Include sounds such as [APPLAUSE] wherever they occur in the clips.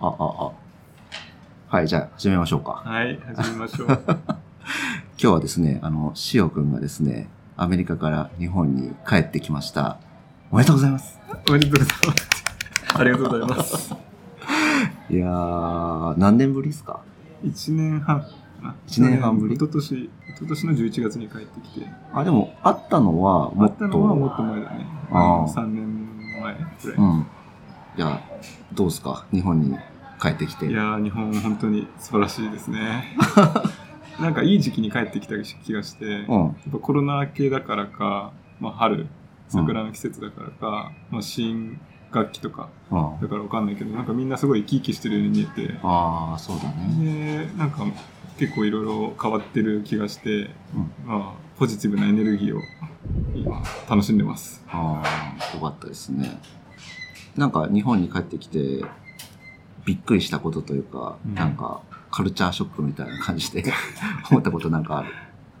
あ、あ、あ。はい、じゃあ始めましょうか。はい、始めましょう。[LAUGHS] 今日はですね、あの、しおくんがですね、アメリカから日本に帰ってきました。おめでとうございます。おめでとうございます。ありがとうございます。いやー、何年ぶりですか？一年半かな。一年半ぶり？一昨年、一昨年の11月に帰ってきて。あ、でも、会ったのはもあっと。ったのはもっと前だね。あー3年前くらい。うん。いや、どうですか？日本に帰ってきて。いやー、日本本当に素晴らしいですね。[LAUGHS] なんかいい時期に帰ってきた気がして、うん。やっぱコロナ明けだからか、まあ、春、桜の季節だからか、まあ、新学期とかうん。だからわかんないけど、なんかみんなすごい生き生きしてるように見えて、ああ、そうだね。でなんか結構いろいろ変わってる気がして、うん。まあ、ポジティブなエネルギーを今楽しんでます。ああ、よかったですね。なんか日本に帰ってきて、びっくりしたことというか、うんなんかカルチャーショックみたいな感じで [LAUGHS] 思ったことなんかある。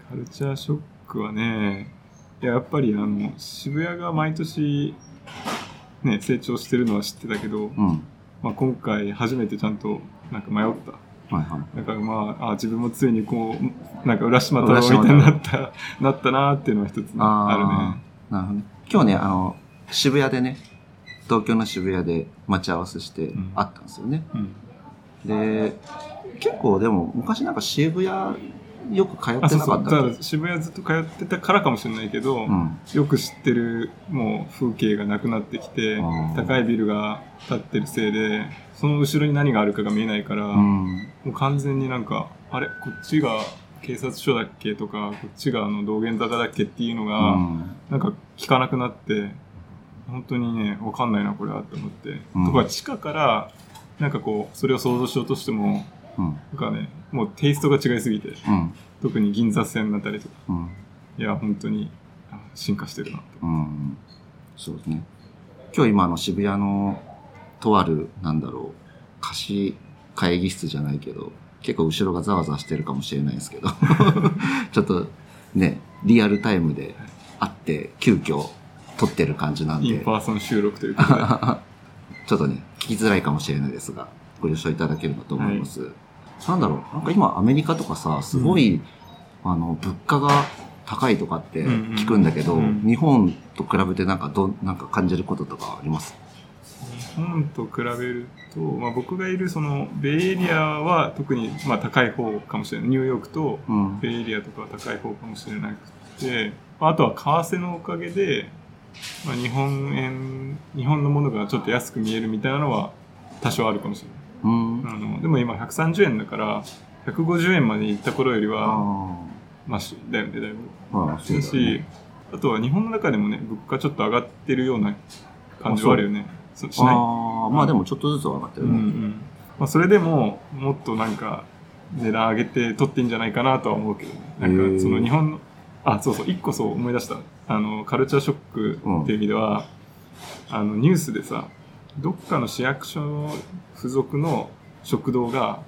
カルチャーショックはね、いややっぱりあの渋谷が毎年、ね、成長してるのは知ってたけど、うん。まあ、今回初めてちゃんとなんか迷った。はいはい。だからまあ、あ自分もついにこう、なんか浦島太郎みたいになった、なったなーっていうのは一つあるね。なるほどね。今日ね、あの、渋谷でね、東京の渋谷で待ち合わせしてうん会ったんですよね。うん。で、結構でも昔なんか渋谷よく通ってなあ、そうそう。かったっだから渋谷ずっと通ってたからかもしれないけど、けうん。よく知ってるもう風景がなくなってきてうん高いビルが建ってるせいでその後ろに何があるかが見えないから、うもん。う完全になんかあれ？こっちが警察署だっけ？とかこっちがあの道玄坂だっけ？っていうのうが、ん。なんか聞かなくなって本当にねわかんないなこれはって思って、うんとか地下からなんかこうそれを想像しようとしてもうん。なんかねもうテイストが違いすぎてうん。特に銀座線だったりとかうん。いや本当にあ進化してるなってうん。そうですね。今日今あの渋谷のとある、なんだろう、貸し会議室じゃないけど、結構後ろがざわざわしてるかもしれないですけど、[LAUGHS] ちょっとね、リアルタイムで会って、急遽撮ってる感じなんで、 in person 収録という [LAUGHS] ちょっとね、聞きづらいかもしれないですが、ご了承いただければと思います。なんだろう、なんか今アメリカとかさ、すごい、あの、物価が高いとかって聞くんだけど、うん。うんうん日本と比べてなんかど、なんか感じることとかあります？日本と比べると、まあ、僕がいるそのベイエリアは特にまあ高い方かもしれない。ニューヨークとうん。ベイエリアとかは高い方かもしれなくてまああとは為替のおかげで、まあ、日本円日本のものがちょっと安く見えるみたいなのは多少あるかもしれうん。ないあのでも今130円だから150円まで行った頃よりはあマシだよねだいぶ。あ。ああ、そうだし。あとは日本の中でもね物価ちょっと上がってるような感じはあるよね。そしない。ああ、まあでもちょっとずつは上がってるね。うんうん。まあ、それでももっとなんか値段上げて取ってんじゃないかなとは思うけどね。なんかその日本のあそうそう一個そう思い出したあのカルチャーショックっていう意味では、あのニュースでさどっかの市役所付属の食堂が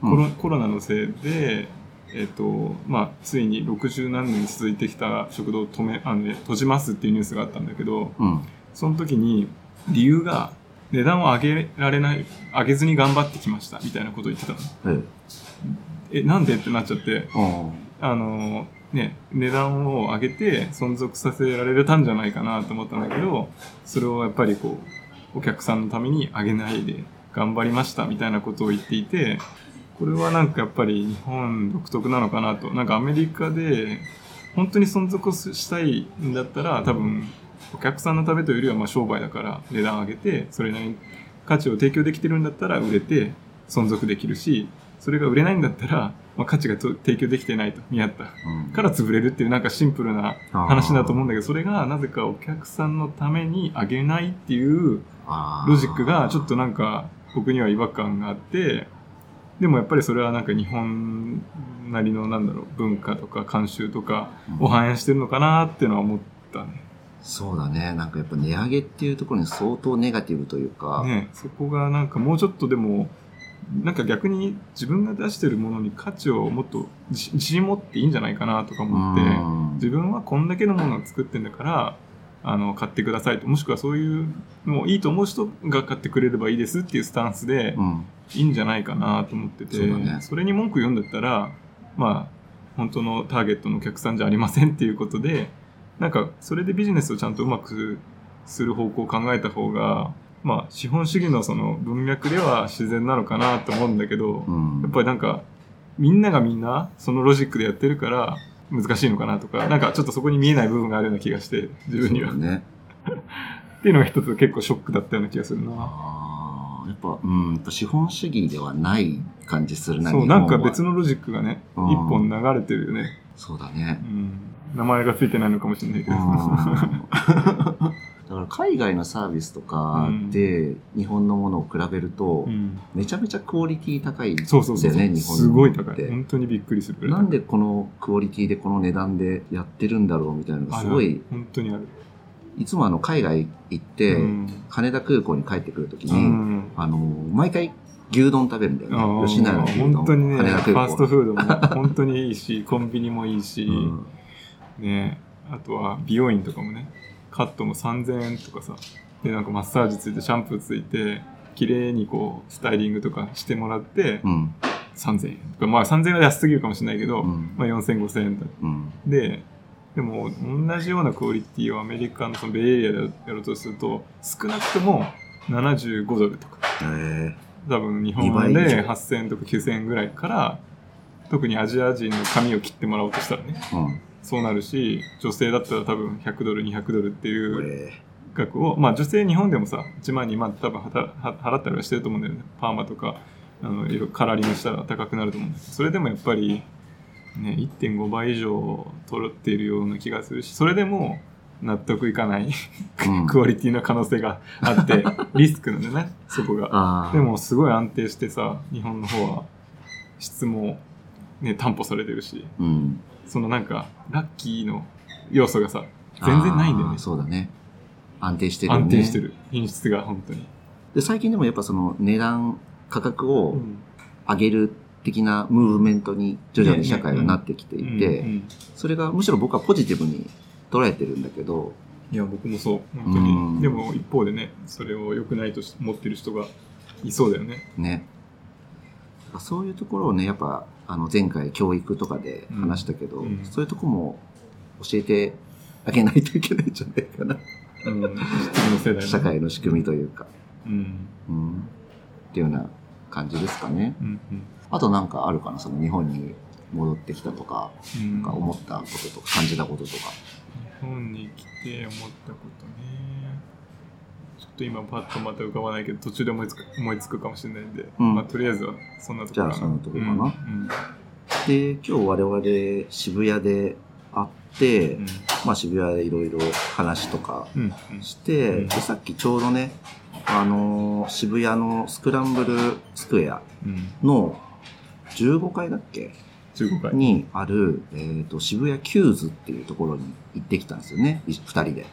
コロ,、コロナのせいでえっとまあ、ついに60何年続いてきた食堂を止めあの、ね、閉じますっていうニュースがあったんだけど、うん。その時に理由が値段を上げられない、上げずに頑張ってきましたみたいなことを言ってたの。ええ。え、なんでってなっちゃって、ああの、ね、値段を上げて存続させられたんじゃないかなと思ったんだけど、それをやっぱりこう、お客さんのために上げないで頑張りましたみたいなことを言っていて、これはなんかやっぱり日本独特なのかなと。なんかアメリカで本当に存続したいんだったら多分お客さんのためというよりはま商売だから値段上げてそれなりに価値を提供できてるんだったら売れて存続できるしそれが売れないんだったら、まあ、価値がと提供できてないと見合ったあ。うん。から潰れるっていうなんかシンプルな話だと思うんだけどそれがなぜかお客さんのために上げないっていうロジックがちょっとなんか僕には違和感があってでもやっぱりそれはなんか日本なりのなんだろう文化とか慣習とかを反映してるのかなっていうのは思ったね。そうだね。なんかやっぱ値上げっていうところに相当ネガティブというか、ねそこがなんかもうちょっとでもなんか逆に自分が出してるものに価値をもっと自自信持っていいんじゃないかなとか思ってうん。自分はこんだけのものを作ってんだからあの買ってくださいと。もしくはそういうのをいいと思う人が買ってくれればいいですっていうスタンスでうん。いいんじゃないかなと思っててそうだね。それに文句言うんだったらまあ本当のターゲットのお客さんじゃありませんっていうことでなんかそれでビジネスをちゃんとうまくする方向を考えた方がまあ資本主義のその文脈では自然なのかなと思うんだけど、うん。やっぱりなんかみんながみんなそのロジックでやってるから難しいのかなとかなんかちょっとそこに見えない部分があるような気がして自分には、ね。[LAUGHS] っていうのが一つ結構ショックだったような気がするな。やっぱ、うん、資本主義ではない感じするな、そうなんか別のロジックがねうん一本流れてるよね、そうだねう。ん、名前がついてないのかもしれないけどだから海外のサービスとかで日本のものを比べるとうん。めちゃめちゃクオリティ高いんだそうそうそうよね、日本すごい高い。本当にびっくりする。なんでこのクオリティでこの値段でやってるんだろうみたいなのがすごい、本当にある、いつもあの海外行って、うん。羽田空港に帰ってくるときうに、ん。あの、毎回牛丼食べるんだよね。吉野家の牛丼。本当にね、羽田空港。ファーストフードも本当にいいし、コンビニもいいし、[LAUGHS] うん。ね。あとは美容院とかもね、カットも3000円とかさ、で、なんかマッサージついて、シャンプーついて、綺麗にこう、スタイリングとかしてもらって、うん。3000円とか、まあ3000円は安すぎるかもしれないけど、うんまあ4000、5000円だ。うん。で、でも同じようなクオリティをアメリカのそのベイエリアでやろうとすると、少なくとも75ドルとか、え多分日本2倍以で上8000円とか9000円ぐらいから、特にアジア人の髪を切ってもらおうとしたらね、ー、うん。そうなるし、女性だったら多分100ドル、200ドルっていうえ額を、まあ女性日本でもさ、1万、2万って多分払ったりはしてると思うんだよね。パーマとか、あの、いろいろカラーリングしたら高くなると思うんだけど、それでもやっぱり、ね、1.5倍以上取っているような気がするし、それでも納得いかないうん [LAUGHS] クオリティの可能性があって、[LAUGHS] リスクなんだよね、そこが。で、もすごい安定してさ、日本の方は質もね、担保されてるし、うん。そのなんか、ラッキーの要素がさ、全然ないんだよね。そうだね。安定してるよね。安定してる。品質が本当に。で、最近でもやっぱその値段、価格うをん上げる的なムーブメントに徐々に社会がなってきていて、んそれがむしろ僕はポジティブに捉えてるんだけど、いや、僕もそう、本当うんに。でも一方でね、それを良くないと思ってる人がいそうだよね。ね。そういうところをね、やっぱ、あの、前回教育とかで話したけど、うんうんそういうとこも教えてあげないといけないんじゃないかな。うん。次の世代の社。会の仕組みというか、うん。うん。っていうような感じですかね。うん。あとなんかあるかな、その日本に戻ってきたとか、うん。なんか思ったこととか、感じたこととか。日本に来て思ったことね。ちょっと今パッとまた浮かばないけど、途中で思いつく思いつくかもしれないんで、うん。まあとりあえずはそんなところかな。じゃあそんなとこかな。うん。で、今日我々渋谷で会って、うん。まあ渋谷でいろいろ話とかうん。うん。して、うん。でさっきちょうどね、あのー渋谷のスクランブルスクエアうん。の15階だっけ？15階。にある、えっ、と、渋谷キューズっていうところに行ってきたんですよね。い二人で。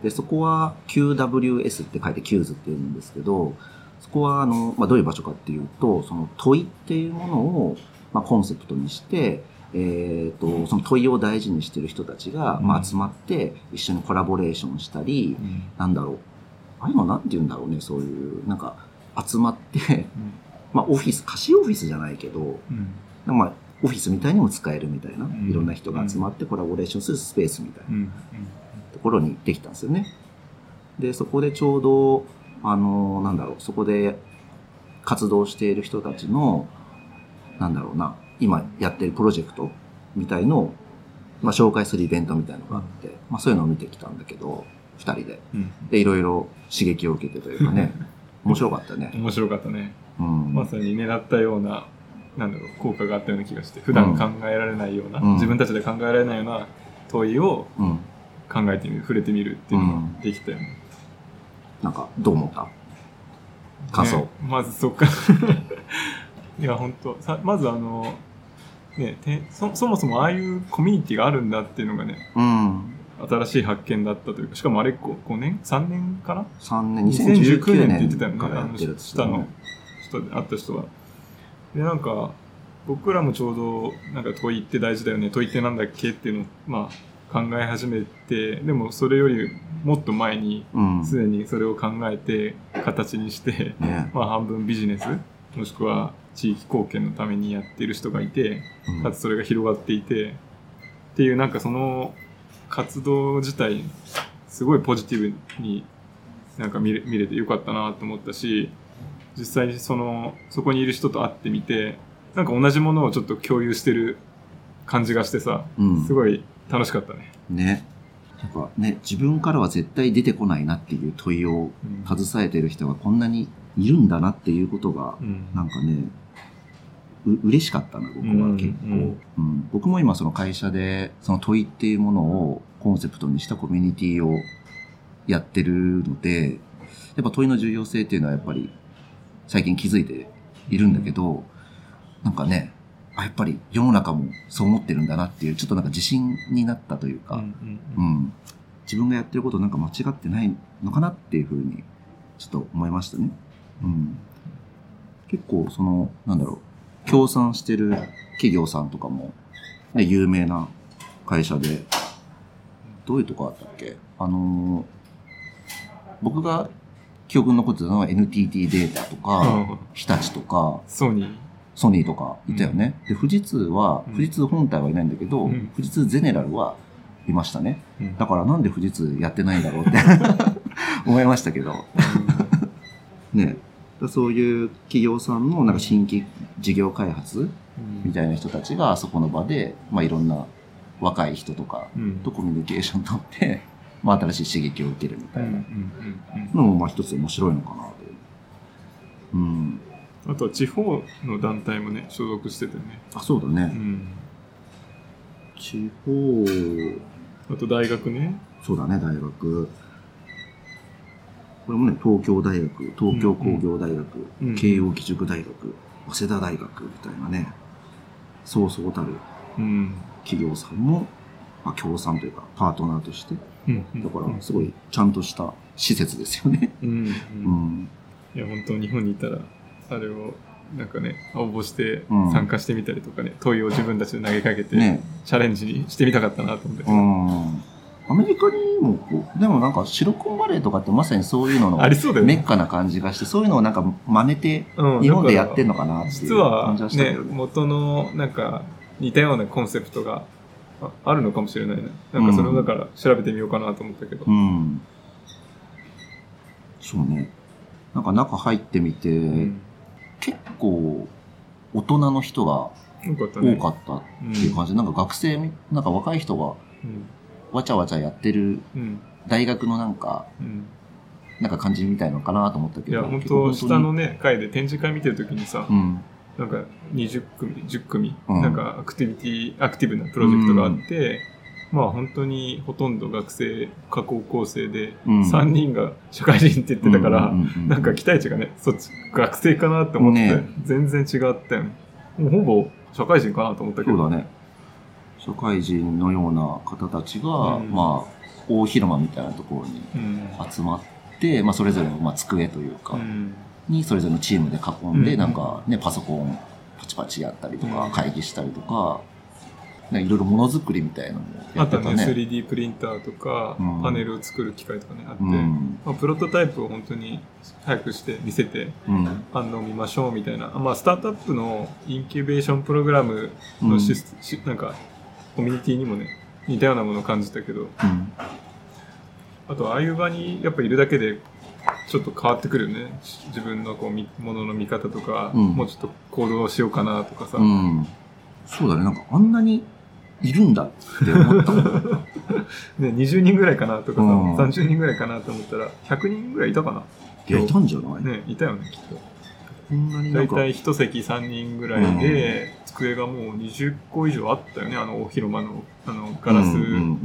うんで、そこは QWS って書いてキューズって言うんですけど、そこはあの、まあ、どういう場所かっていうと、その問いっていうものを、まあ、コンセプトにして、えっ、と、その問いを大事にしてる人たちが、まあ、うん集まって一緒にコラボレーションしたり、うん。なんだろう。ああいうのなんて言うんだろうね、そういう、なんか、集まって、まあ、オフィス、貸しオフィスじゃないけど、うん。まあ、オフィスみたいにも使えるみたいな、ん。いろんな人が集まってコラボレーションするスペースみたいなころにできたんですよね。で、そこでちょうど、あの、なんだろう、そこで活動している人たちの、なんだろうな、今やってるプロジェクトみたいのを、まあ、紹介するイベントみたいのがあって、まあ、そういうのを見てきたんだけど、二人で。うんで、いろいろ刺激を受けてというかね、面白かったね。面白かったね。うん。まさに狙ったような、なんだろう、効果があったような気がして、普段考えられないような、うん自分たちで考えられないような問いをうん。考えてみる、触れてみるっていうのができたよね。なんか、どう思った？感想。ねまずそっか。[LAUGHS] いや本当さまずあのねてそそもそもああいうコミュニティがあるんだっていうのがねうん。新しい発見だったというかしかもあれ5年？3年かな？3年、2019 2019年って言ってたよね年からやってるっあの下の人で会った人は。でなんか僕らもちょうどなんか問いって大事だよね。問いってなんだっけ？っていうのをまあ考え始めてでもそれよりもっと前にうん。すでにそれを考えて形にして、ね。まあ、半分ビジネスもしくは地域貢献のためにやっている人がいてうんかつそれが広がっていてっていうなんかその活動自体すごいポジティブになんか見れ見れてよかったなと思ったし実際にそのそこにいる人と会ってみてなんか同じものをちょっと共有してる感じがしてさうん。すごい楽しかったね。ね。なんかね、自分からは絶対出てこないなっていう問いをうん。携えてる人がこんなにいるんだなっていうことが、うん。なんかね、う嬉しかったな、僕はうん結構、うん。うん。僕も今その会社で、その問いっていうものをコンセプトにしたコミュニティをやってるので、やっぱ問いの重要性っていうのはやっぱり最近気づいているんだけど、なんかね、あ、やっぱり世の中もそう思ってるんだなっていう、ちょっとなんか自信になったというか、うんうん。自分がやってることなんか間違ってないのかなっていうふうに、ちょっと思いましたね。うん。結構、その、なんだろう、協賛してる企業さんとかも、ね、有名な会社で、どういうとこあったっけ？あのー僕が記憶に残ってたのは NTT データとか、うん日立とか、ソニーソニーとかいたよね。で、富士通は、うん富士通本体はいないんだけど、うん富士通ゼネラルはいましたね。うんだからなんで富士通やってないんだろうって [LAUGHS] 思いましたけど。[LAUGHS] ね。そういう企業さんのなんか新規事業開発みたいな人たちがあそこの場で、まあいろんな若い人とかうんとコミュニケーション取って、まあ新しい刺激を受けるみたいなのもまあ一つ面白いのかなと。うん。あとは地方の団体もね所属しててね、あ、そうだね。うん、地方、あと大学ね。そうだね、大学。これもね、東京大学、東京工業大学、うん慶応義塾大学、早稲田大学みたいなね、そうそうたるうん。企業さんも、まあ、協賛というか、パートナーとして、うん。だから、すごい、ちゃんとした施設ですよね。うん、うん。うん。いや本当日本にいたらあれをなんかね応募してうん参加してみたりとかね、問いを自分たちで投げかけて、ねチャレンジにしてみたかったなと思って、うん。アメリカにもこう、でもなんかシロコンバレーとかってまさにそういうののありそうだよねメッカな感じがして、そういうのをなんか真似てうん日本でやってんののかなってい実うは感じはしたけねどね。元のなんか似たようなコンセプトがああるのかもしれないねなんかそれをだから調べてみようかなと思ったけど、うん。そうね。なんか中入ってみて、うん結構大人の人が多かったっていう感じで、なんか学生み、なんか若い人がうん。わちゃわちゃやってるうん。大学のなんか、うん。なんか感じみたいのかなと思ったけど。いや本当下のね回で展示会見てる時にさ、うん。なんか20組10組、うん。なんかアクティビティアクティブなプロジェクトがあって、まあ本当にほとんど学生か高校生でうん。3人が社会人って言ってたから、うんうんうんうん。なんか期待値がねそっち学生かなって思って、ね全然違ったよねもうほぼ社会人かなと思ったけど。そうだね。社会人のような方たちが、うん。まあ、大広間みたいなところにうん。集まって、まあ、それぞれの、まあ、机というか、うん。にそれぞれのチームで囲んで、うん。なんかね、パソコンパチパチやったりとか、うん。会議したりとか、ねいろいろものづくりみたいなのもやあとねってたね。3D プリンターとか、うんパネルを作る機械とかねあって、うん。まあ、プロトタイプを本当に早くして見せてうん。反応を見ましょうみたいな、まあ、スタートアップのインキュベーションプログラムのシス、しなんかコミュニティにもね似たようなものを感じたけどうん。あとああいう場にやっぱいるだけでちょっと変わってくるよね自分のこうみものの見方とか、うんもうちょっと行動しようかなとかさ、うん。そうだね、なんかあんなにいるんだって思ったもん。[LAUGHS] ね、20人ぐらいかなとかさ、うん。30人ぐらいかなと思ったら100人ぐらいいたかいや、いたんじゃない、なねいたよねきっと。こんなに。大体一席3人ぐらいで、机がもう20個以上あったよねあの大広間のあのガラスうんう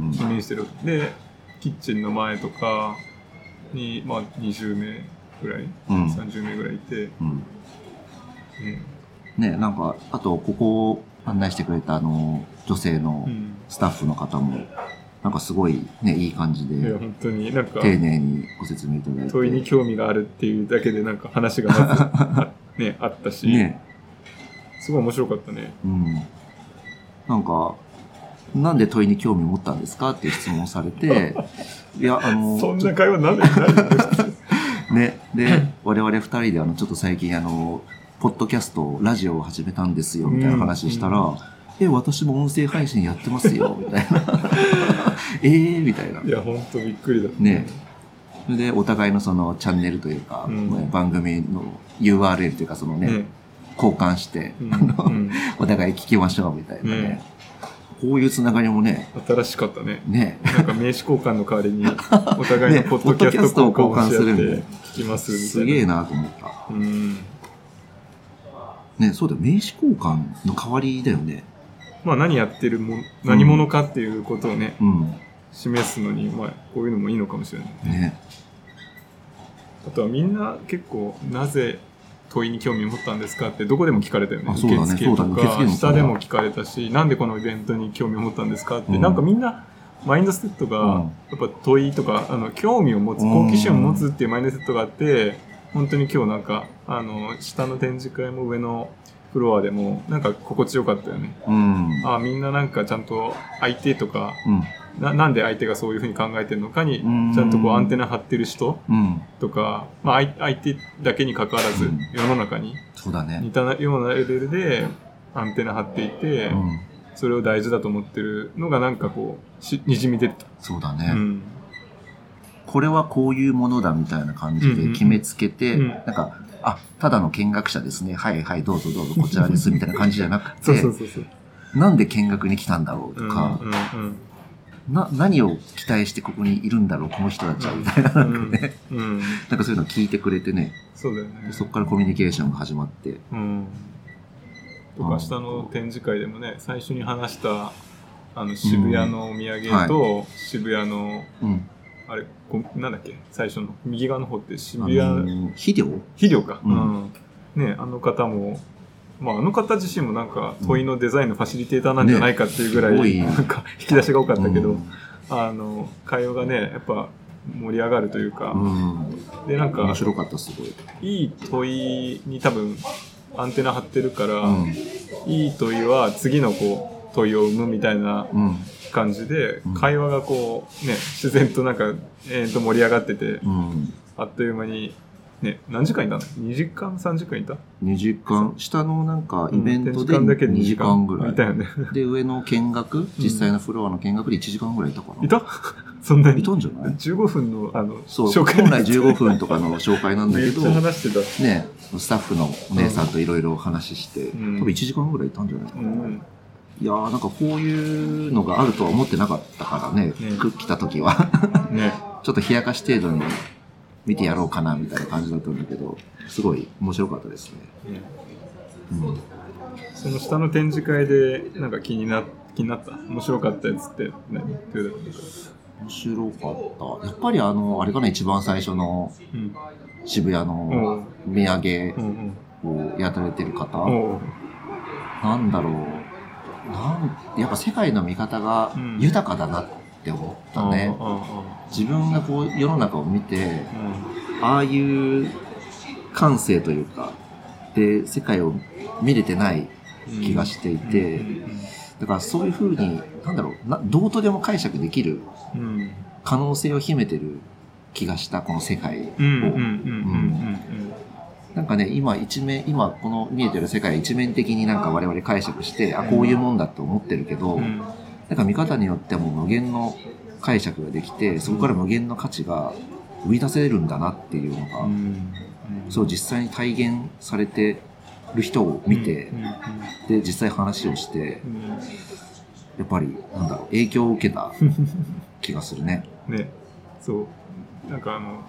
んに面してる、でキッチンの前とかに、まあ、20名ぐらい、うん。30名ぐらいいて、うん。ねね、なんか、あと、ここを案内してくれた、あの、女性のうんスタッフの方も、なんかすごいね、いい感じで、本当になんか丁寧にご説明いただいて。問いに興味があるっていうだけでなんか話がま [LAUGHS] ね、あったし、ね、すごい面白かったね。うん。なんか、なんで問いに興味を持ったんですかっていう質問をされて、[LAUGHS] いや、あの、そんな会話なんでね、で、我々二人であの、ちょっと最近あの、ポッドキャスト、ラジオを始めたんですよ、みたいな話したら、うんえ、私も音声配信やってますよ、[LAUGHS] みたいな。[LAUGHS] えー、みたいな。いや、ほんとびっくりだ。ねそれで、お互いのそのチャンネルというか、うんね番組の URL というか、そのね、ね。交換して、うんお互い聞きましょう、みたいなね。こういうつながりもね、新しかったね。ね、なんか名刺交換の代わりに、[LAUGHS] お互いのねポッドキャストを交換するんてで聞きますみたいな。すげえなと思った。うん。ね、そうだよ、名刺交換の代わりだよね。まあ何やってるも、何者かっていうことをね、うん。示すのに、まあこういうのもいいのかもしれない。ね。あとはみんな結構、なぜ問いに興味を持ったんですか？ってどこでも聞かれたよね。ね。受付とか、も下でも聞かれたし、なんでこのイベントに興味を持ったんですか？って、うん。なんかみんな、マインドセットが、うん。やっぱ問いとか、あの、興味を持つ、うん。好奇心を持つっていうマインドセットがあって、本当に今日なんか、あの、下の展示会も上のフロアでも、なんか心地よかったよね。うん。あみんななんかちゃんと相手とか、うん。ななんで相手がそういうふうに考えてるのかに、うんちゃんとこうアンテナ張ってる人うん。とか、まあ相相手だけに関わらずうん、世の中にそうだね似。たようなレベルでアンテナ張っていて、うん。それを大事だと思ってるのがなんかこう、しにじみ出てた。そうだね。うん。これはこういうものだみたいな感じで決めつけて、うんなんか、あ、ただの見学者ですね。はいはい、どうぞどうぞ、こちらです、[LAUGHS] みたいな感じじゃなくて、そうそうそうそう。なんで見学に来たんだろうとか、うんうんな、何を期待してここにいるんだろう、この人たちは、みたいな、なんかね、うん。うん。[LAUGHS] なんかそういうのを聞いてくれてね、そうだよねで。そこからコミュニケーションが始まって、うん。とか、下の展示会でもね、最初に話した、あの、渋谷のお土産と、渋谷の、うん。あれ、こなんだっけ？最初の、右側の方って渋あ谷、肥料肥料か。ううんん。ね、あの方も、まあ、あの方自身もなんか、問いのデザインのファシリテーターなんじゃないかっていうぐらい、なんか、引き出しが多かったけど、うんあの、会話がね、やっぱ、盛り上がるというか、うん。で、なんか面、白かった、すごい。いい問いに多分、アンテナ張ってるから、うん。いい問いは次のこう、問いを生むみたいなうん。感じでうん、会話がこう、ね、自然となんか、えー、と盛り上がってて、うん。あっという間に、ね、何時間いたの ?2 時間 ?3 時間いた？2時間、下のなんかイベントでうん展示館だけで2時間ぐらい。いたよね。で、上の見学、実際のフロアの見学で1時間ぐらいいたかな。いた？そんなに？いたんじゃない ?15 分の、あの、そう、紹介本来15分とかの紹介なんだけど話してた。ね、スタッフのお姉さんといろいろ話して、うん多分1時間ぐらいいたんじゃないかな。うん。いやーなんかこういうのがあるとは思ってなかったからね、ねく来た時は。[LAUGHS] ね。ちょっと冷やかし程度に見てやろうかなみたいな感じだったんだけど、すごい面白かったですね。ねうん、その下の展示会で、なんか気にな、気になった？面白かったやつって何？面白かった。やっぱりあの、あれかな、一番最初のうん。渋谷おのう土産うんうん。をやられてる方、おうなんだろう。なんやっぱ世界の見方がうん。豊かだなって思ったね。あ自分がこう世の中を見て、ああいう感性というか、で、世界を見れてないうん気がしていて、うんだからそういうふうに、なんだろうな、どうとでも解釈できるうん。可能性を秘めてる気がした、この世界を。なんかね、今一面、今この見えてる世界一面的になんか我々解釈して、あ、こういうもんだと思ってるけど、うん。うんなんか見方によってはもう無限の解釈ができて、そこから無限の価値が生み出せるんだなっていうのが、うん。そう実際に体現されてる人を見て、で、実際話をして、うん。やっぱり、なんだろう、影響を受けた気がするね。[LAUGHS] ね。そう。なんかあの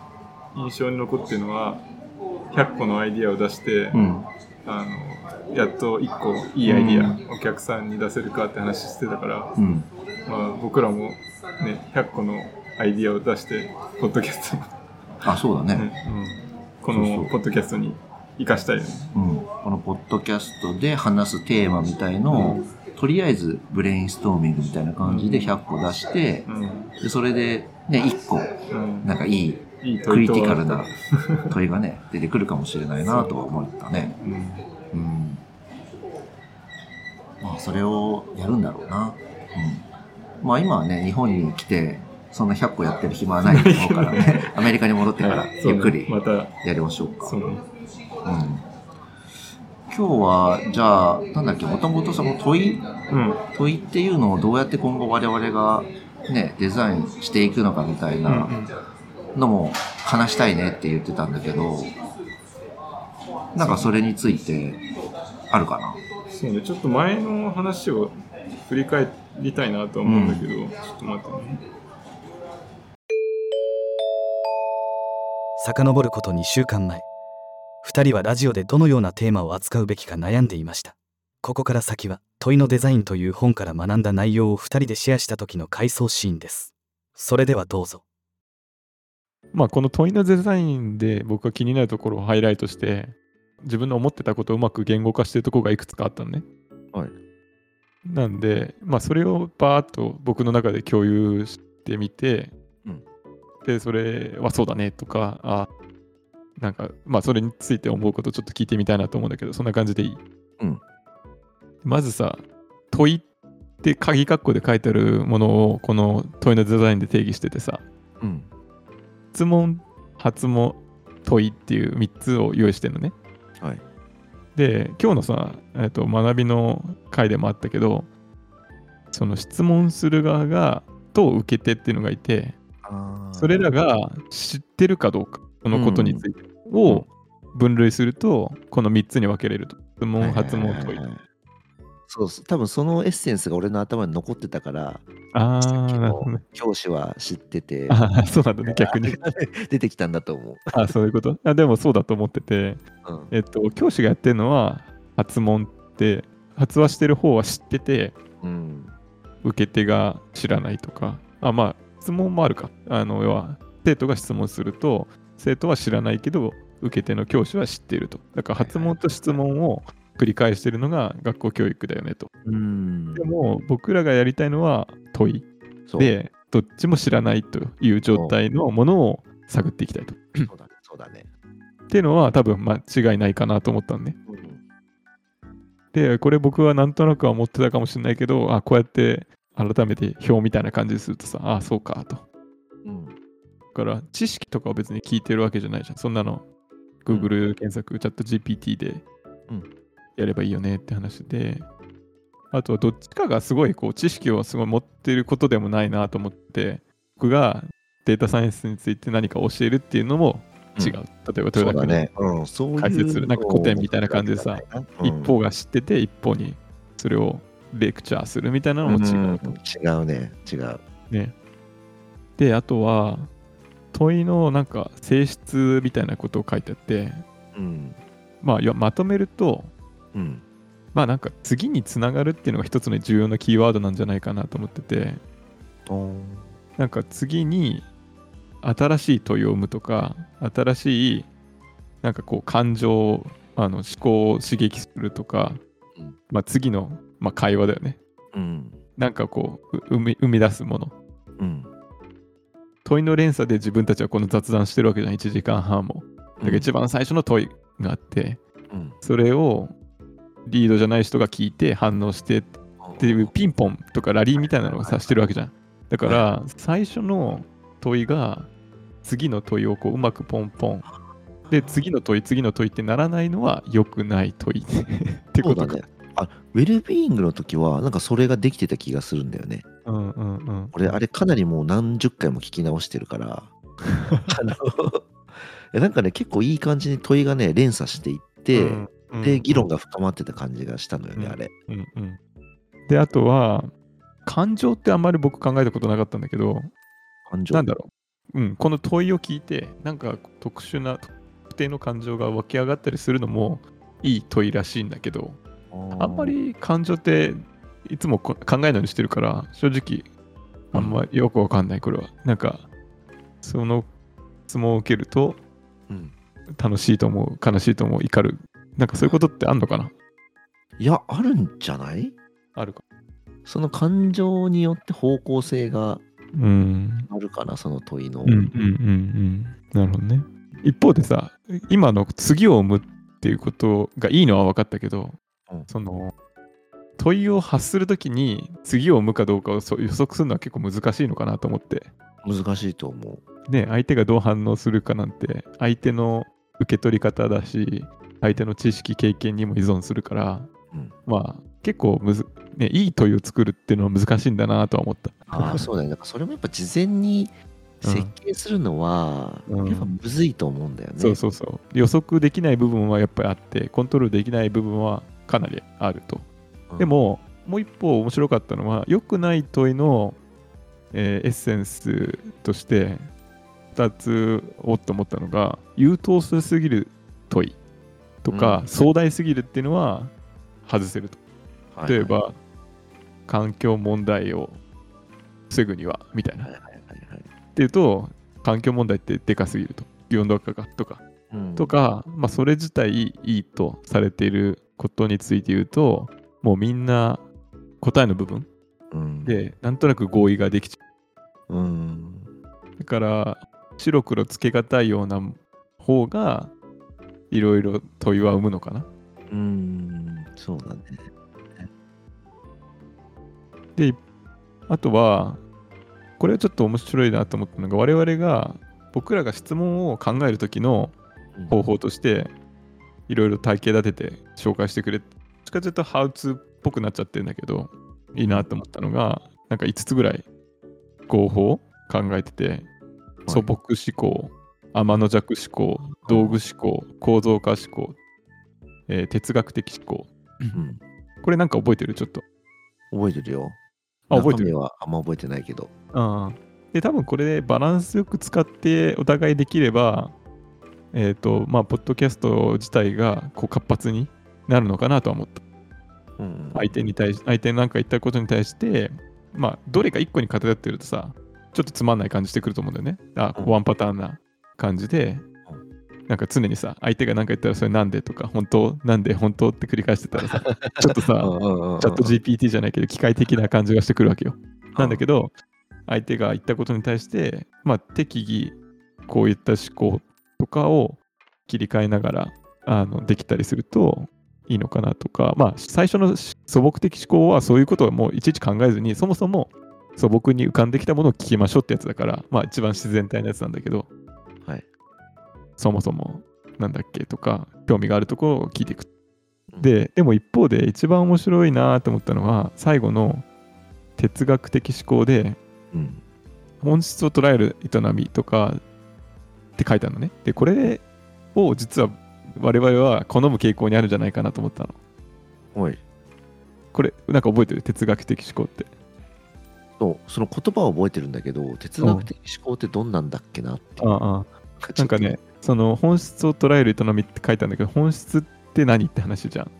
印象に残ってるのは100個のアイディアを出して、うん。あのやっと1個いいアイディア、お客さんに出せるかって話してたから、うん。まあ、僕らも、ね、100個のアイディアを出してポッドキャスト、あ、そうだね。ねうん、このポッドキャストに生かしたいよね。うん。このポッドキャストで話すテーマみたいのを、とりあえずブレインストーミングみたいな感じで100個出して、うんでそれでね、1個、うんなんかいいいいクリティカルとな問いがね、出てくるかもしれないなとは思ったね。うんうん。まあ、それをやるんだろうな。うん。まあ今はね、日本に来て、そんな100個やってる暇はないと思うからね、[LAUGHS] アメリカに戻ってからゆっくりまた、やりましょうか。そうね。うん。今日は、じゃあ、なんだっけ、もともとその問い、うん。問いっていうのをどうやって今後我々がね、デザインしていくのかみたいうんう。なんのも話したいねって言ってたんだけど、なんかそれについてあるかな？そうね、ちょっと前の話を振り返りたいなと思うんだけど、ちょっと待ってね。遡ること2週間前。2人はラジオでどのようなテーマを扱うべきか悩んでいました。ここから先は「問いのデザイン」という本から学んだ内容を2人でシェアした時の回想シーンです。それではどうぞまあ、この問いのデザインで僕が気になるところをハイライトして、自分の思ってたことをうまく言語化してるところがいくつかあったのね。はい。なんで、まあ、それをバーッと僕の中で共有してみて、うんで、それはそうだねとか、あ、なんか、まあ、それについて思うことをちょっと聞いてみたいなと思うんだけど、そんな感じでいい？うんまずさ、問いって鍵括弧で書いてあるものを、この問いのデザインで定義しててさ、うん。質問、発問、問いっていう3つを用意してるのね。はい。で、今日のさ、えっと学びの回でもあったけど、その質問する側が、と受け手っていうのがいて、それらが知ってるかどうか、そのことについてを分類すると、この3つに分けれると。質問、発問、問い。はいそうそう多分そのエッセンスが俺の頭に残ってたからあさっー、きのなるほどね。教師は知っててあーそうなんだね、逆に。[LAUGHS] 出てきたんだと思う。あそういうこと？あでもそうだと思ってて、うんえっと、教師がやってるのは、発問って、発話してる方は知ってて、うん受け手が知らないとか、あ、まあ、質問もあるか。あの、要は、生徒が質問すると、生徒は知らないけど、受け手の教師は知っていると。だから、発問と質問を繰り返してるのが学校教育だよねと。うんでも、僕らがやりたいのは問いで、どっちも知らないという状態のものを探っていきたいと。そうだね。そうだね。っていうのは、多分間違いないかなと思ったのね。うんで、これ僕はなんとなくは思ってたかもしれないけど、あ、こうやって改めて表みたいな感じでするとさ、あ、そうかと。うんだから知識とかは別に聞いてるわけじゃないじゃん。そんなの Google 検索、チャット GPT でうんやればいいよねって話で、あとはどっちかがすごいこう知識をすごい持ってることでもないなと思って、僕がデータサイエンスについて何か教えるっていうのも違う。例えば豊田君ね。うん、そういう解説するなんか古典みたいな感じでさ、うん一方が知ってて一方にそれをレクチャーするみたいなのも違う。うん違うね。違う。ね。で、あとは問いのなんか性質みたいなことを書いてあって、うん。まあ、まとめると、うん。まあなんか次につながるっていうのが一つの重要なキーワードなんじゃないかなと思ってて、なんか次に新しい問いを生むとか、新しいなんかこう感情、あの思考を刺激するとか、うんまあ次の、まあ、会話だよね。うん。なんかこうう生み生み出すもの。うん。問いの連鎖で自分たちはこの雑談してるわけじゃん、1時間半も。だから一番最初の問いがあって、うん。それをリードじゃない人が聞いて反応してっていうピンポンとかラリーみたいなのをさしてるわけじゃん。だから最初の問いが次の問いをこううまくポンポン。で、次の問い、次の問いってならないのは良くない問い [LAUGHS] ってことか。あ、ウェルビーイングの時は、なんかそれができてた気がするんだよね。うんうんうん。俺、あれかなりもう何十回も聞き直してるから、[LAUGHS] あの、えなんかね、結構いい感じに問いがね、連鎖していって、うんうんで、議論が深まってた感じがしたのよね、うんあれ。うんうん。で、あとは、感情ってあんまり僕考えたことなかったんだけど、感情？なんだろう、うん、この問いを聞いて、なんか特殊な特定の感情が湧き上がったりするのもいい問いらしいんだけど、あんまり感情っていつもこ考えないようにしてるから、正直、あんまりよくわかんない、これは。なんか、その質問を受けると、うん楽しいと思う、悲しいと思う、怒る。なんかそういうことってあんのかな？いや、あるんじゃない？あるか。その感情によって方向性がうん。あるかな、その問いの。うんうんうんうん。なるほどね。一方でさ、今の次を生むっていうことがいいのは分かったけど、うんその、問いを発するときに次を生むかどうかをそう予測するのは結構難しいのかなと思って。難しいと思う。ね、相手がどう反応するかなんて相手の受け取り方だし相手の知識経験にも依存するから、うんまあ結構むず、ね、いい問いを作るっていうのは難しいんだなとは思った。ああ、そうだね。なんかそれもやっぱ事前に設計するのは、うんやっぱむずいと思うんだよね。そうそうそう予測できない部分はやっぱりあってコントロールできない部分はかなりあると。うんで、ももう一方面白かったのは良くない問いの、えーエッセンスとして2つおっと思ったのが優等生すぎる問いとか、うん壮大すぎるっていうのは外せると。はい例えば、環境問題を防ぐにはみたいな。っはいはいはいはい。ていうと環境問題ってでかすぎると。気温暖化がとか。うんと、か、まあ、それ自体いいとされていることについて言うともうみんな答えの部分うん、でなんとなく合意ができちゃうん。うだから白黒つけがたいような方がいろいろ問いは生むのかな？うん、そうだね。であとはこれはちょっと面白いなと思ったのが我々が僕らが質問を考える時のうん。方法としていろいろ体系立てて紹介してくれ。どっちかというとハウツーっぽくなっちゃってるんだけどいいなと思ったのがなんか5つぐらい合法を考えてて素朴思考天の弱思考道具思考構造化思考、えー哲学的思考。うん。これなんか覚えてる？ちょっと。覚えてるよ。あ覚えてる？はあんま覚えてないけど。ああで多分これでバランスよく使ってお互いできればえっ、とまあポッドキャスト自体がこう活発になるのかなとは思った。うん相手に対し相手に何か言ったことに対してまあどれか一個に偏ってるとさちょっとつまんない感じしてくると思うんだよね。あ、うんワンパターンな感じでなんか常にさ相手が何か言ったらそれなんでとか本当なんで本当って繰り返してたらさちょっとさチャット GPT じゃないけど機械的な感じがしてくるわけよ。なんだけど相手が言ったことに対してまあ適宜こういった思考とかを切り替えながらあのできたりするといいのかなとかまあ最初の素朴的思考はそういうことをもういちいち考えずにそもそも素朴に浮かんできたものを聞きましょうってやつだからまあ一番自然体なやつなんだけどはい。そもそもなんだっけとか興味があるところを聞いていくうん、ででも一方で一番面白いなと思ったのは最後の哲学的思考でうん。本質を捉える営みとかって書いてあるのね。でこれを実は我々は好む傾向にあるんじゃないかなと思ったの。おい。これなんか覚えてる？哲学的思考って。そう、その言葉は覚えてるんだけど、哲学的思考ってどんなんだっけなって。ああなんかね、その本質を捉える営みって書いてあるんだけど本質って何って話じゃん。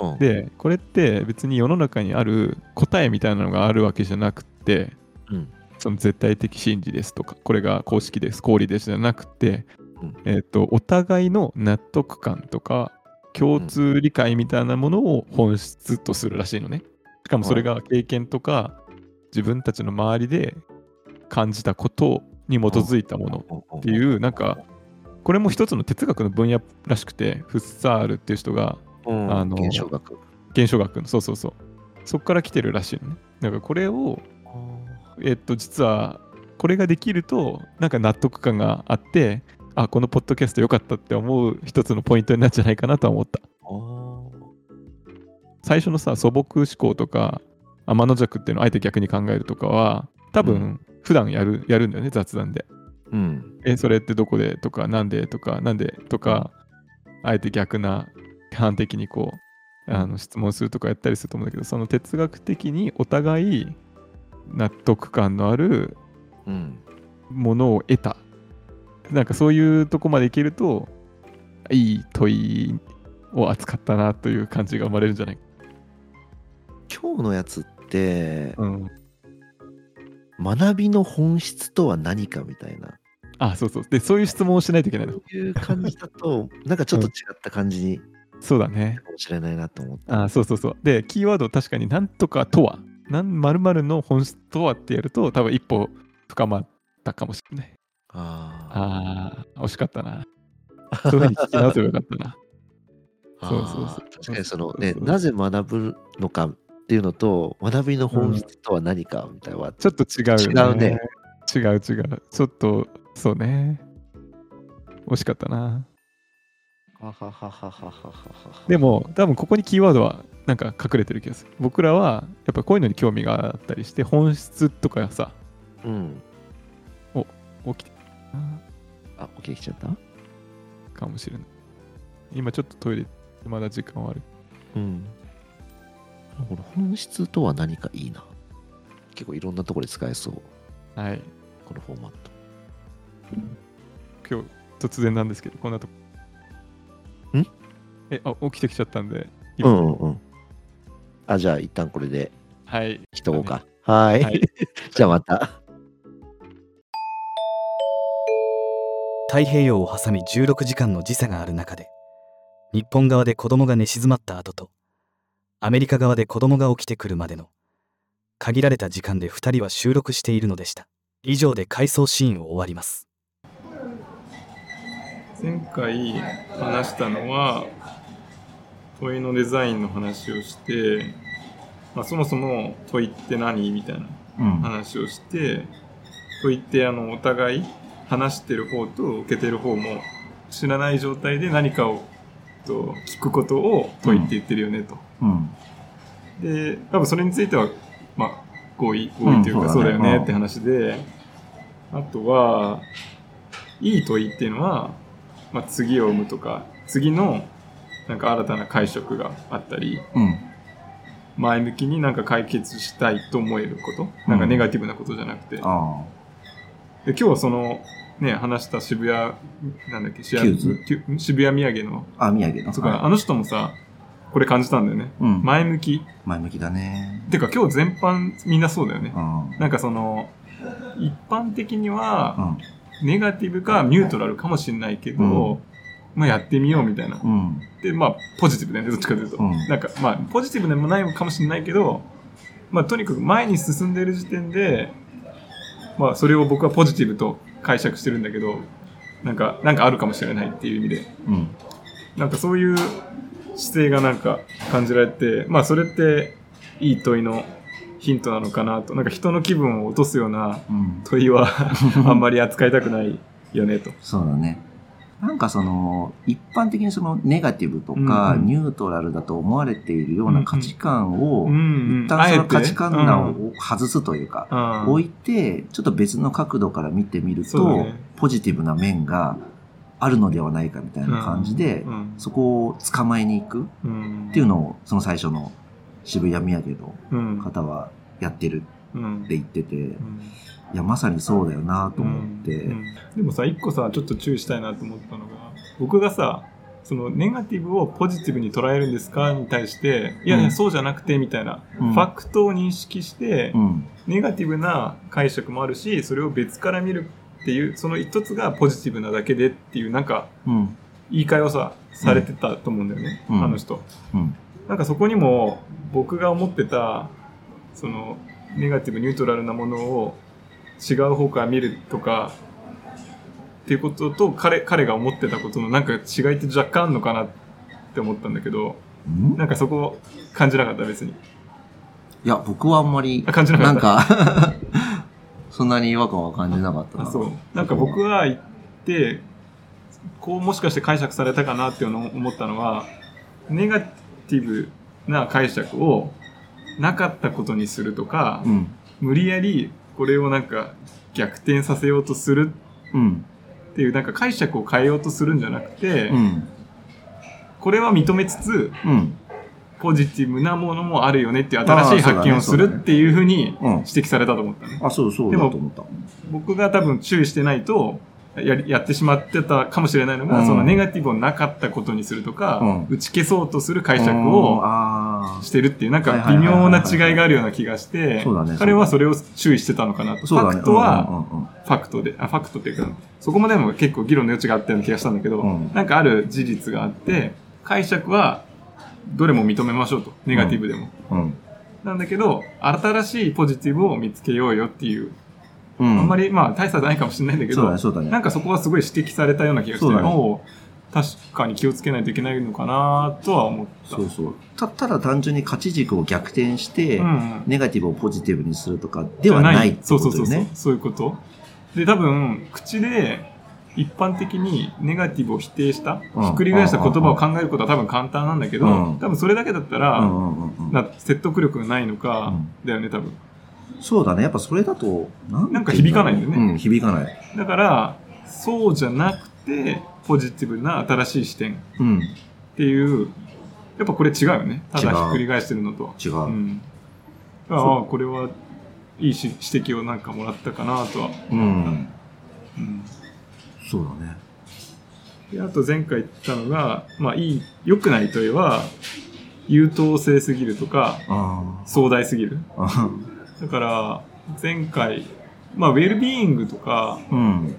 うん、でこれって別に世の中にある答えみたいなのがあるわけじゃなくてうん。その絶対的真理ですとかこれが公式です公理ですじゃなくて、うんえっとお互いの納得感とか共通理解みたいなものを本質とするらしいのねしかもそれが経験とか自分たちの周りで感じたことに基づいたものっっていうなんかこれも一つの哲学の分野らしくてフッサールっていう人がうん、あの現象学。現象学のそうそうそう。そこから来てるらしいのね。だからこれをえっと実はこれができるとなんか納得感があってあこのポッドキャスト良かったって思う一つのポイントになるんじゃないかなとは思った。最初のさ素朴思考とか天の弱っていうのをあえて逆に考えるとかは多う分普段やるやるんだよね雑談で。うん。えそれってどこでとかなんでとかなんでとかあえて逆な批判的にこうあの質問するとかやったりすると思うんだけどその哲学的にお互い納得感のあるうん。ものを得た。なんかそういうとこまでいけるといい問いを扱ったなという感じが生まれるんじゃない？か、今日のやつうん、学びの本質とは何かみたいな。あそうそうでそういう質問をしないといけないのそういう感じだと、[LAUGHS] なんかちょっと違った感じにそうだねかもしれないなと思った。あそうそうそう。で、キーワード確かになんとかとは、なん〇〇の本質とはってやると、多分一歩深まったかもしれない。あああ、惜しかったな。そういうふうに聞き直せばよかったな。[LAUGHS] あそうそうそう確かにそのねなぜ学ぶのかっっていうのと、学びの本質とは何かみたいなのは、ちょっと違うよね。違うね。違う違う。ちょっと、そうね。惜しかったな。でも、多分ここにキーワードはなんか隠れてる気がする。僕らは、やっぱこういうのに興味があったりして、本質とかさ、うん。起きてるあ、起きてきちゃった？かもしれない。今ちょっとトイレ、まだ時間はある。うん。この本質とは何かいいな。結構いろんなところで使えそう。はい。このフォーマット。今日、突然なんですけど、こんなとこ。ん？え、あ、起きてきちゃったんで、う今んうんうん。あ、じゃあ一旦これではい。来とこうか。はーい。はいじゃあまた。太平洋を挟み16時間の時差がある中で日本側で子供が寝静まった後とアメリカ側で子供が起きてくるまでの限られた時間で2人は収録しているのでした以上で回想シーンを終わります前回話したのは問いのデザインの話をして、まあ、そもそも問いって何？みたいなうん。話をして問いってあのお互い話してる方と受けてる方も知らない状態で何かをと聞くことを問いって言ってるよねと。うん。で多分それについてはまあ合意合意というか、うんそうだよねうん。って話であとはいい問いっていうのは、まあ、次を生むとか次のなんか新たな解釈があったりうん。前向きになんか解決したいと思えること。なんかネガティブなことじゃなくて、であ。今日はそのね話した渋谷なんだっけ渋谷土産の。あの人もさこれ感じたんだよねうん。前向き前向きだね。てか今日全般みんなそうだよねうん。なんかその一般的にうはん。ネガティブかニュートラルかもしれないけど、うんまあやってみようみたいな。うん。で、まあポジティブだよね、どっちかというと。うんなんかまあポジティブでもないかもしれないけど、まあとにかく前に進んでいる時点で、まあそれを僕はポジティブと解釈してるんだけど、なんか、なんかあるかもしれないっていう意味で、うん。なんかそういう姿勢がなんか感じられて、まあそれっていい問いのヒントなのかなと。なんか人の気分を落とすようなうん。問いは [LAUGHS] あんまり扱いたくないよねと。そうだね。なんかその、一般的にそのネガティブとか、うんうんニュートラルだと思われているような価値観を、うんうん一旦その価値観を外すというか、あ置いて、ちょっと別の角度から見てみると、ポジティブな面があるのではないかみたいな感じで、うん。そこを捕まえに行くうんっていうのを、その最初の渋谷土産のうん。方はやってるうん。って言ってて、いうん。や、まさにそうだよなと思って、うん。でもさ一個さちょっと注意したいなと思ったのが僕がさそのネガティブをポジティブに捉えるんですかに対していやいやうん。そうじゃなくてみたいな、うん。ファクトを認識して、うん。ネガティブな解釈もあるしそれを別から見るっていうその一つがポジティブなだけでっていうなんかうん。言い換えをさされてたと思うんだよね、うんあの人。うん。なんかそこにも僕が思ってたそのネガティブニュートラルなものを違う方から見るとかっていうことと彼彼が思ってたことのなんか違いって若干あるのかなって思ったんだけどうん？なんかそこ感じなかった別にいや、僕はあんまりあ、感じなかったなんか、そんなに違和感は感じなかったな。あそうなんか僕は言ってこうもしかして解釈されたかなっていうのを思ったのはネガティブな解釈をなかったことにするとか、うん。無理やりこれをなんか逆転させようとするうん。っていうなんか解釈を変えようとするんじゃなくて、うん。これは認めつつうん。ポジティブなものもあるよねっていう新しい発見をするっていうふうにうん。指摘されたと思ったね。あ、そうそうだと思った。僕が多分注意してないとやりやってしまってたかもしれないのが、うん。そのネガティブをなかったことにするとか、うん。打ち消そうとする解釈うん。をあしてるっていうなんか微妙な違いがあるような気がして彼はそれを注意してたのかなと。ファクトは、ファクトで、あ、ファクトっていうか、そこまでも結構議論の余地があったような気がしたんだけど、うん。なんかある事実があって、解釈はどれも認めましょうと。ネガティブでも。うん。なんだけど、新しいポジティブを見つけようよっていう、うん。あんまりまあ大差ないかもしれないんだけど、そうだね、そうだね。なんかそこはすごい指摘されたような気がして、ねおう確かに気をつけないといけないのかなとは思った。そうそう。た、ただ単純に価値軸を逆転して、うんうんネガティブをポジティブにするとかではないってそうことよねそうそうそう。。そういうこと。で、多分、口で一般的にネガティブを否定した、うんひっくり返した言葉を考えることは多分簡単なんだけど、うん多分それだけだったら、説得力がないのか、うんだよね、多分。そうだね。やっぱそれだと、なんか響かないんだよねうん、響かない。だから、そうじゃなくて、ポジティブな新しい視点っうん。ていう、やっぱこれ違うよね。ただひっくり返してるのとは。違う。うん。ああ、これはいいし指摘をなんかもらったかなとは。うん。うん。そうだね。であと前回言ったのが、まあいい、良くないといえば、優等生すぎるとか、あ壮大すぎる。だから、前回、まあウェルビーイングとかうん。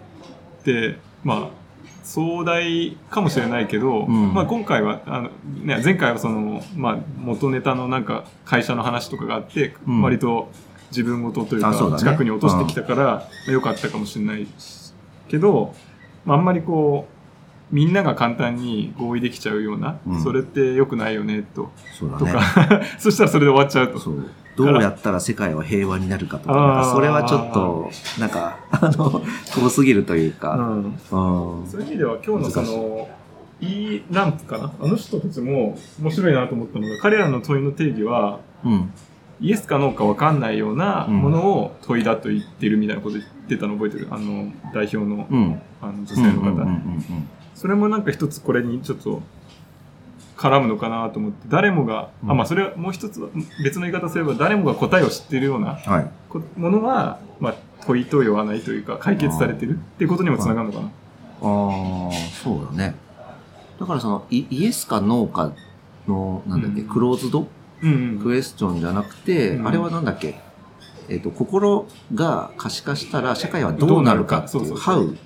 って、まあ、壮大かもしれないけど、うんまあ今回は、あの、ね、前回はその、まあ元ネタのなんか会社の話とかがあって、うん割と自分事というか、近くに落としてきたから、まあ良かったかもしれないけど、まああんまりこう、みんなが簡単に合意できちゃうような、うんそれって良くないよね、と。とそうだね。か、[LAUGHS] そしたらそれで終わっちゃうと。そう。どうやったら世界は平和になるかとか、それはちょっと、なんか、あの、遠すぎるといううか、んうん。そういう意味では今日のその、いいランプかなあの人たちも面白いなと思ったのが、彼らの問いの定義は、うん。イエスかノーか分かんないようなうんものを問いだと言ってるみたいなこと言ってたの覚えてる？あの、代表のうん。あの女性の方。それもなんか一つこれにちょっと絡むのかなと思って、誰もが、うん。あ、まあそれはもう一つは別の言い方すれば、誰もが答えを知っているようなはい。こものは、まあ問いと言わないというか、解決されてるっていうことにもつながるのかな。ああ、そうだね。だからそのイ、イエスかノーかの、なんだっけ、うん。クローズド？うんクエスチョンじゃなくて、うん。あれはなんだっけ、えっ、と、心が可視化したら社会はどうなるかっていう、どうなる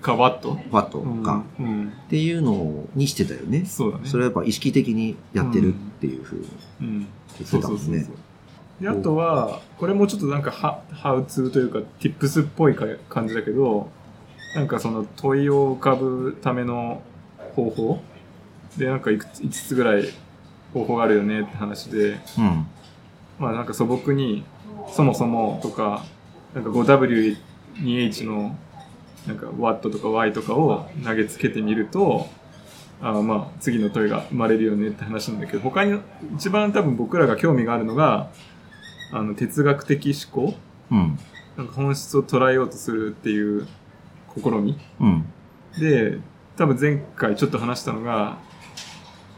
かそう how, か、ワット what うんかうん。っていうのにしてたよね。そうだね。それはやっぱ意識的にやってるっていうふうにうん。言ってそうそうんそうたもね。で、あとは、これもちょっとなんかハ、ハウツーというか、ティップスっぽいか感じだけど、なんかその問いを浮かぶための方法？で、なんかいくつ5つぐらい方法があるよねって話で、うん。まあなんか素朴に、そもそもとか、なんか 5W2H の、なんか What とか Y とかを投げつけてみると、あーまあ次の問いが生まれるよねって話なんだけど、他に一番多分僕らが興味があるのが、あの哲学的思考うん。なんか本質を捉えようとするっていう試みうん。で、多分前回ちょっと話したのが、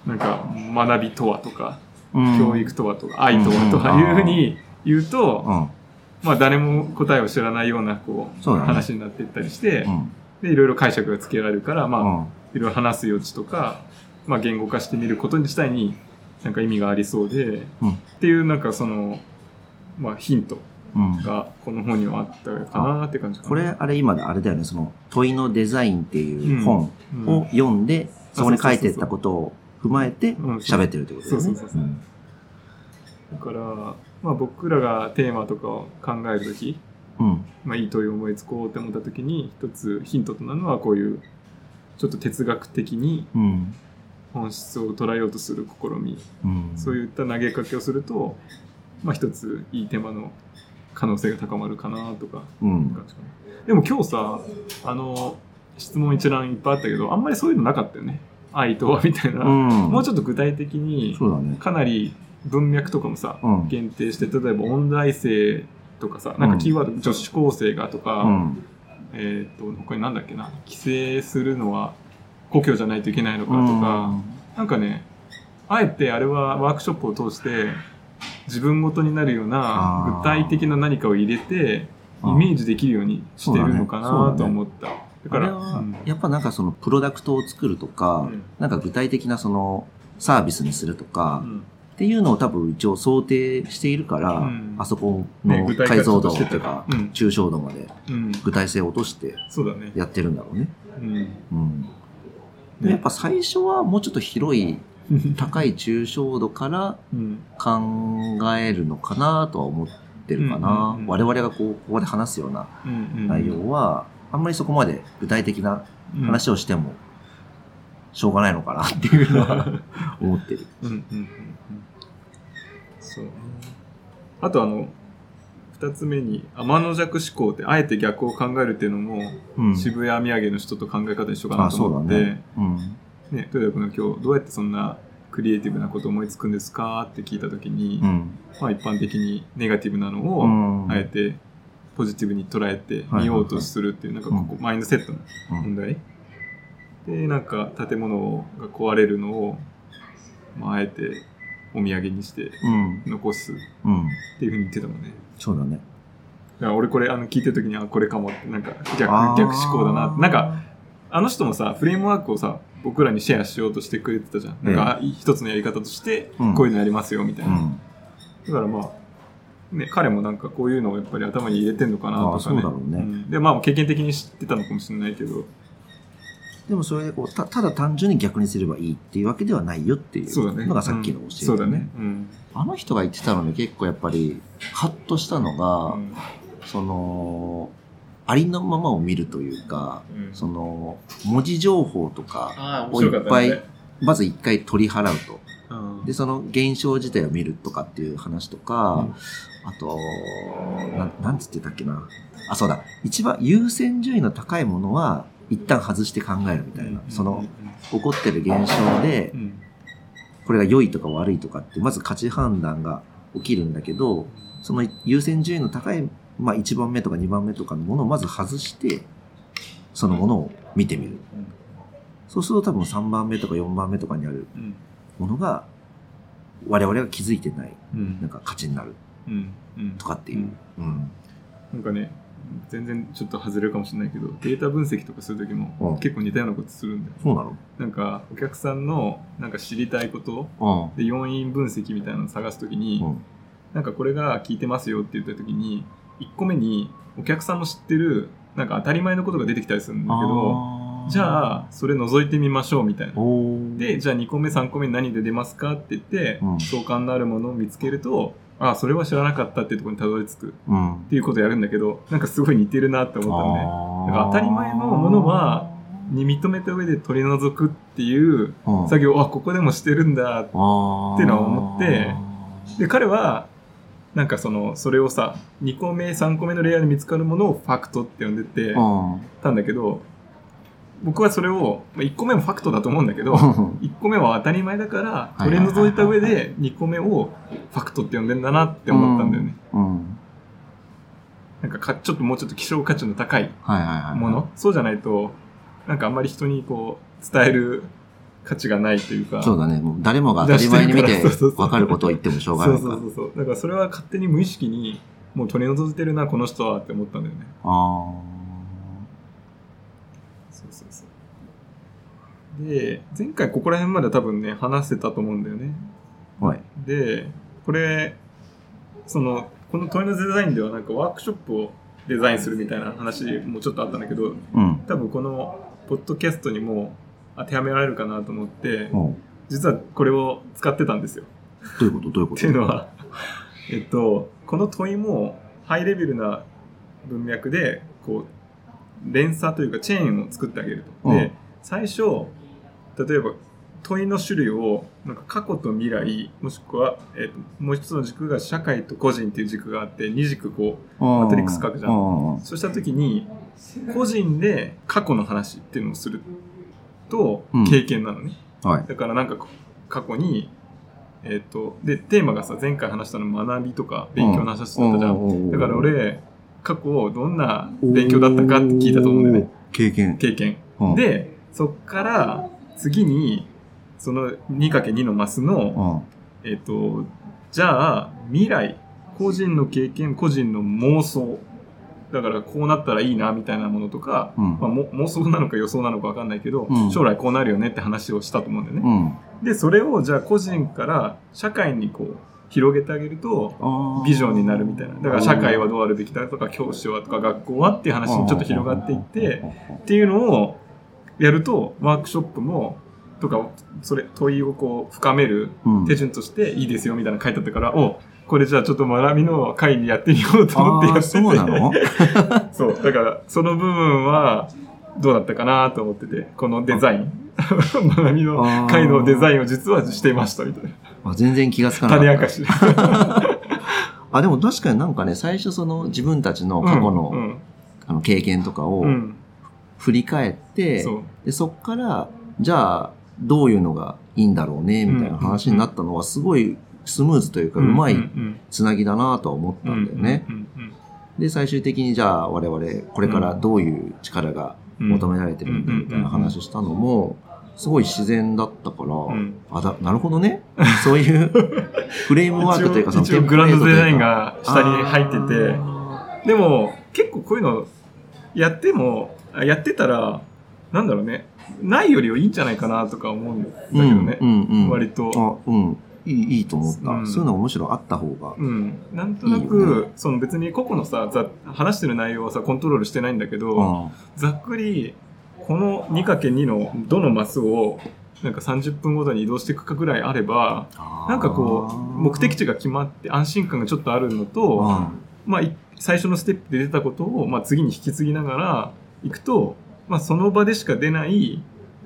なんか学びとはとか、うん教育とはとか、愛とはとかいうふうに言うと、うん。まあ誰も答えを知らないようなこうね話になっていったりして、うん。で、いろいろ解釈がつけられるから、まあ、うん。いろいろ話す余地とか、まあ言語化してみること自体になんか意味がありそうで、うんっていうなんかその、まあヒントうん。がこの本にはあったかなって感じかな。これ、あれ今であれだよね、その問いのデザインっていう本うんを読んで、そこに書いてったことを踏まえてうん喋ってるってことだよね。そうそうそうそうんだから、まあ僕らがテーマとかを考えるとき、うん。まあいい問いを思いつこうって思ったときに、一つヒントとなるのはこういう、ちょっと哲学的にうん。本質を捉えようとする試み、うん。そういった投げかけをすると、まあ一ついいテーマの可能性が高まるかなとか、うん。でも今日さ、あの、質問一覧いっぱいあったけど、あんまりそういうのなかったよね。愛とはみたいな。うん。もうちょっと具体的に、そうだね。かなり文脈とかもさ、うん。限定して、例えば音大生とかさ、なんかキーワード、女子高生がとか、うん。えっ、と、他になんだっけな、規制するのは故郷じゃないといけないのかとか、なんかね、あえてあれはワークショップを通して、自分ごとになるような具体的な何かを入れて、イメージできるようにしてるのかなと思った。だから、やっぱなんかそのプロダクトを作るとか、うん。なんか具体的なそのサービスにするとか、うんっていうのを多分一応想定しているから、うん。あそこの解像度とか、うん。抽象度までうん、具体性を落として。やってるんだろうね。うん。うん。でやっぱ最初はもうちょっと広い [LAUGHS] 高い抽象度からうん。考えるのかなとは思ってるかな。我々がこうここで話すような内容は、あんまりそこまで具体的な話をしても、しょうがないのかなっていうのは [LAUGHS] 思ってる。うんうんそうねあとあの二つ目に天の弱思考ってあえて逆を考えるっていうのも、うん渋谷土産の人と考え方一緒かなあ、と思ってね。うん。ね、豊田君が今日どうやってそんなクリエイティブなことを思いつくんですかって聞いたときに、うん。まあ一般的にネガティブなのうを、ん。あえてポジティブに捉えて見ようとするっていう、なんかここ、マインドセットの問題。で、なんか建物が壊れるのを、まああえてお土産にしてうん。残すっうん。ていうふうに言ってたもんね。そうだね。だから俺これあの聞いてるときに、あ、これかもって、なんか逆、逆思考だなって。なんか、あの人もさ、フレームワークをさ、僕らにシェアしようとしてくれてたじゃん。なんか、一つのやり方として、うんこういうのやりますよ、みたいうな。ん。だからまあ、ね、彼もなんかこういうのをやっぱり頭に入れてんのかなとかね。あそうだろうねんで、まあ経験的に知ってたのかもしれないけど、でもそれでこうた、ただ単純に逆にすればいいっていうわけではないよっていそうのがさっきの教え、うんそうだね。うん。あの人が言ってたので結構やっぱり、ハッとしたのが、うんその、ありのままを見るというか、うんその、文字情報とかをいっぱい、まず一回取り払うと。うんで、その現象自体を見るとかっていう話とか、あと、なん、なんつってたっけな。あ、そうだ。一番優先順位の高いものは、一旦外して考えるみたいな。その、起こってる現象でう、ん、これが良いとか悪いとかって、まず価値判断が起きるんだけど、その優先順位の高い、まあ1番目とか2番目とかのものをまず外して、そのものを見てみる。そうすると多分3番目とか4番目とかにあるうん。ものが、我々が気づいてない、うん。なんか価値になる。とかっていう。うん。なんかね、全然ちょっと外れるかもしれないけど、データ分析とかするときうんも結構似たようなことするんだよ。そうなの？なんか、お客さんのなんか知りたいことうん。で要因分析みたいなのを探すときに、うん。なんかこれが効いてますよって言ったときに、1個目にお客さんも知ってる、なんか当たり前のことが出てきたりするんだけど、じゃあ、それ覗いてみましょうみたいな。で、じゃあ2個目、3個目何で出ますかって言って、うん相関のあるものを見つけると、あ、それは知らなかったっていうところにたどり着くっうん。ていうことをやるんだけど、なんかすごい似てるなって思ったのね。あだから当たり前のものは、に認めた上で取り除くっていううん作業を、あ、ここでもしてるんだ。っていうのは思ってで、彼は、なんかその、それをさ、2個目、3個目のレイヤーで見つかるものをファクトって呼んでてうん。たんだけど、僕はそれを、まあ1個目もファクトだと思うんだけど、1個目は当たり前だから、はい取り除いた上で2個目をファクトって呼んでんだなって思ったんだよね。うん。なんかか、ちょっともうちょっと希少価値の高いはいはいはい。もの。そうじゃないと、なんかあんまり人にこう、伝える価値がないというか。そうだね。もう誰もが当たり前に見て出してるからそうそうそう分かることを言ってもしょうがそうないから。そうそうそう。だからそれは勝手に無意識に、もう取り除いてるな、この人はって思ったんだよね。あそうそうそう。で、前回ここら辺まで多分ね、話せたと思うんだよね。あ。はい。で、これ、その、この問いのデザインではなんかワークショップをデザインするみたいな話もちょっとあったんだけど、うん。多分このポッドキャストにも当てはめられるかなと思って、おう実はこれを使ってたんですよ。どういうこと？どういうこと？っていうのは、えっと、この問いもハイレベルな文脈で、こう、連鎖というかチェーンを作ってあげると。うんで、最初、例えば問いの種類を、なんか過去と未来、もしくは、えっと、もう一つの軸が社会と個人っていう軸があって、二軸こう、ママトリックス書くじゃんん。そうした時に、個人で過去の話っていうのをするとうん、経験なのね。はい。だからなんか過去に、えっ、と、で、テーマがさ、前回話したの学びとか勉強の話だったじゃん。だから、俺、過去どんな勉強だったかって聞いたと思うんだよね。経験。経験。うん、で、そっから次に、その 2×2 のマスの、うん、えっ、と、じゃあ、未来、個人の経験、個人の妄想。だから、こうなったらいいな、みたいなものとか、うんまあ、も妄想なのか予想なのかわかんないけど、うん将来こうなるよねって話をしたと思うんだよね。うん。で、それをじゃあ個人から社会にこう広げてあげると、ビジョンになるみたいな。だから社会はどうあるべきだとか、教師はとか、学校はっていう話にちょっと広がっていって、っていうのをやると、ワークショップも、とか、それ、問いをこう深めるうん手順としていいですよみたいなの書いてあったから、おこれじゃあちょっと学びの会にやってみようと思ってやってて。そうなの？[LAUGHS] そう。だから、その部分はどうだったかなと思ってて、このデザイン。学び [LAUGHS] の会のデザインを実はしていましたみたいな。あ全然気がつかなかった。種明かし。[LAUGHS] あ、でも確かになんかね、最初その自分たちの過去の,、うんあの経験とかをうんうん振り返って、そう。でそっから、じゃあ、どういうのがいいんだろうね、みたいな話になったのは、すごいスムーズというか、うまいつなぎだなとは思ったんだよね。で、最終的にじゃあ、我々、これからどういう力がうん求められてるんだ、みたいな話したのも、すごい自然だったから、ん。あだ、なるほどね。そういう [LAUGHS] フレームワークというか、一応一応グランドデザインが下に入ってて、あでも結構こういうのやっても、あやってたら、なんだろうね、ないよりはいいんじゃないかなとか思うんだけーどね。うんうんうん、割と。あ、うん。いい、いいと思った。うんそういうのがむしろあった方が。うん、なんとなく、その別に個々のさ、ざ話してる内容はさ、コントロールしてないんだけど、ざっくり、この 2×2 のどのマスを、なんか30分ごとに移動していくかぐらいあれば、なんかこう、目的地が決まって安心感がちょっとあるのと、まあ、い最初のステップで出たことを、まあ、次に引き継ぎながら行くと、まあ、その場でしか出ない、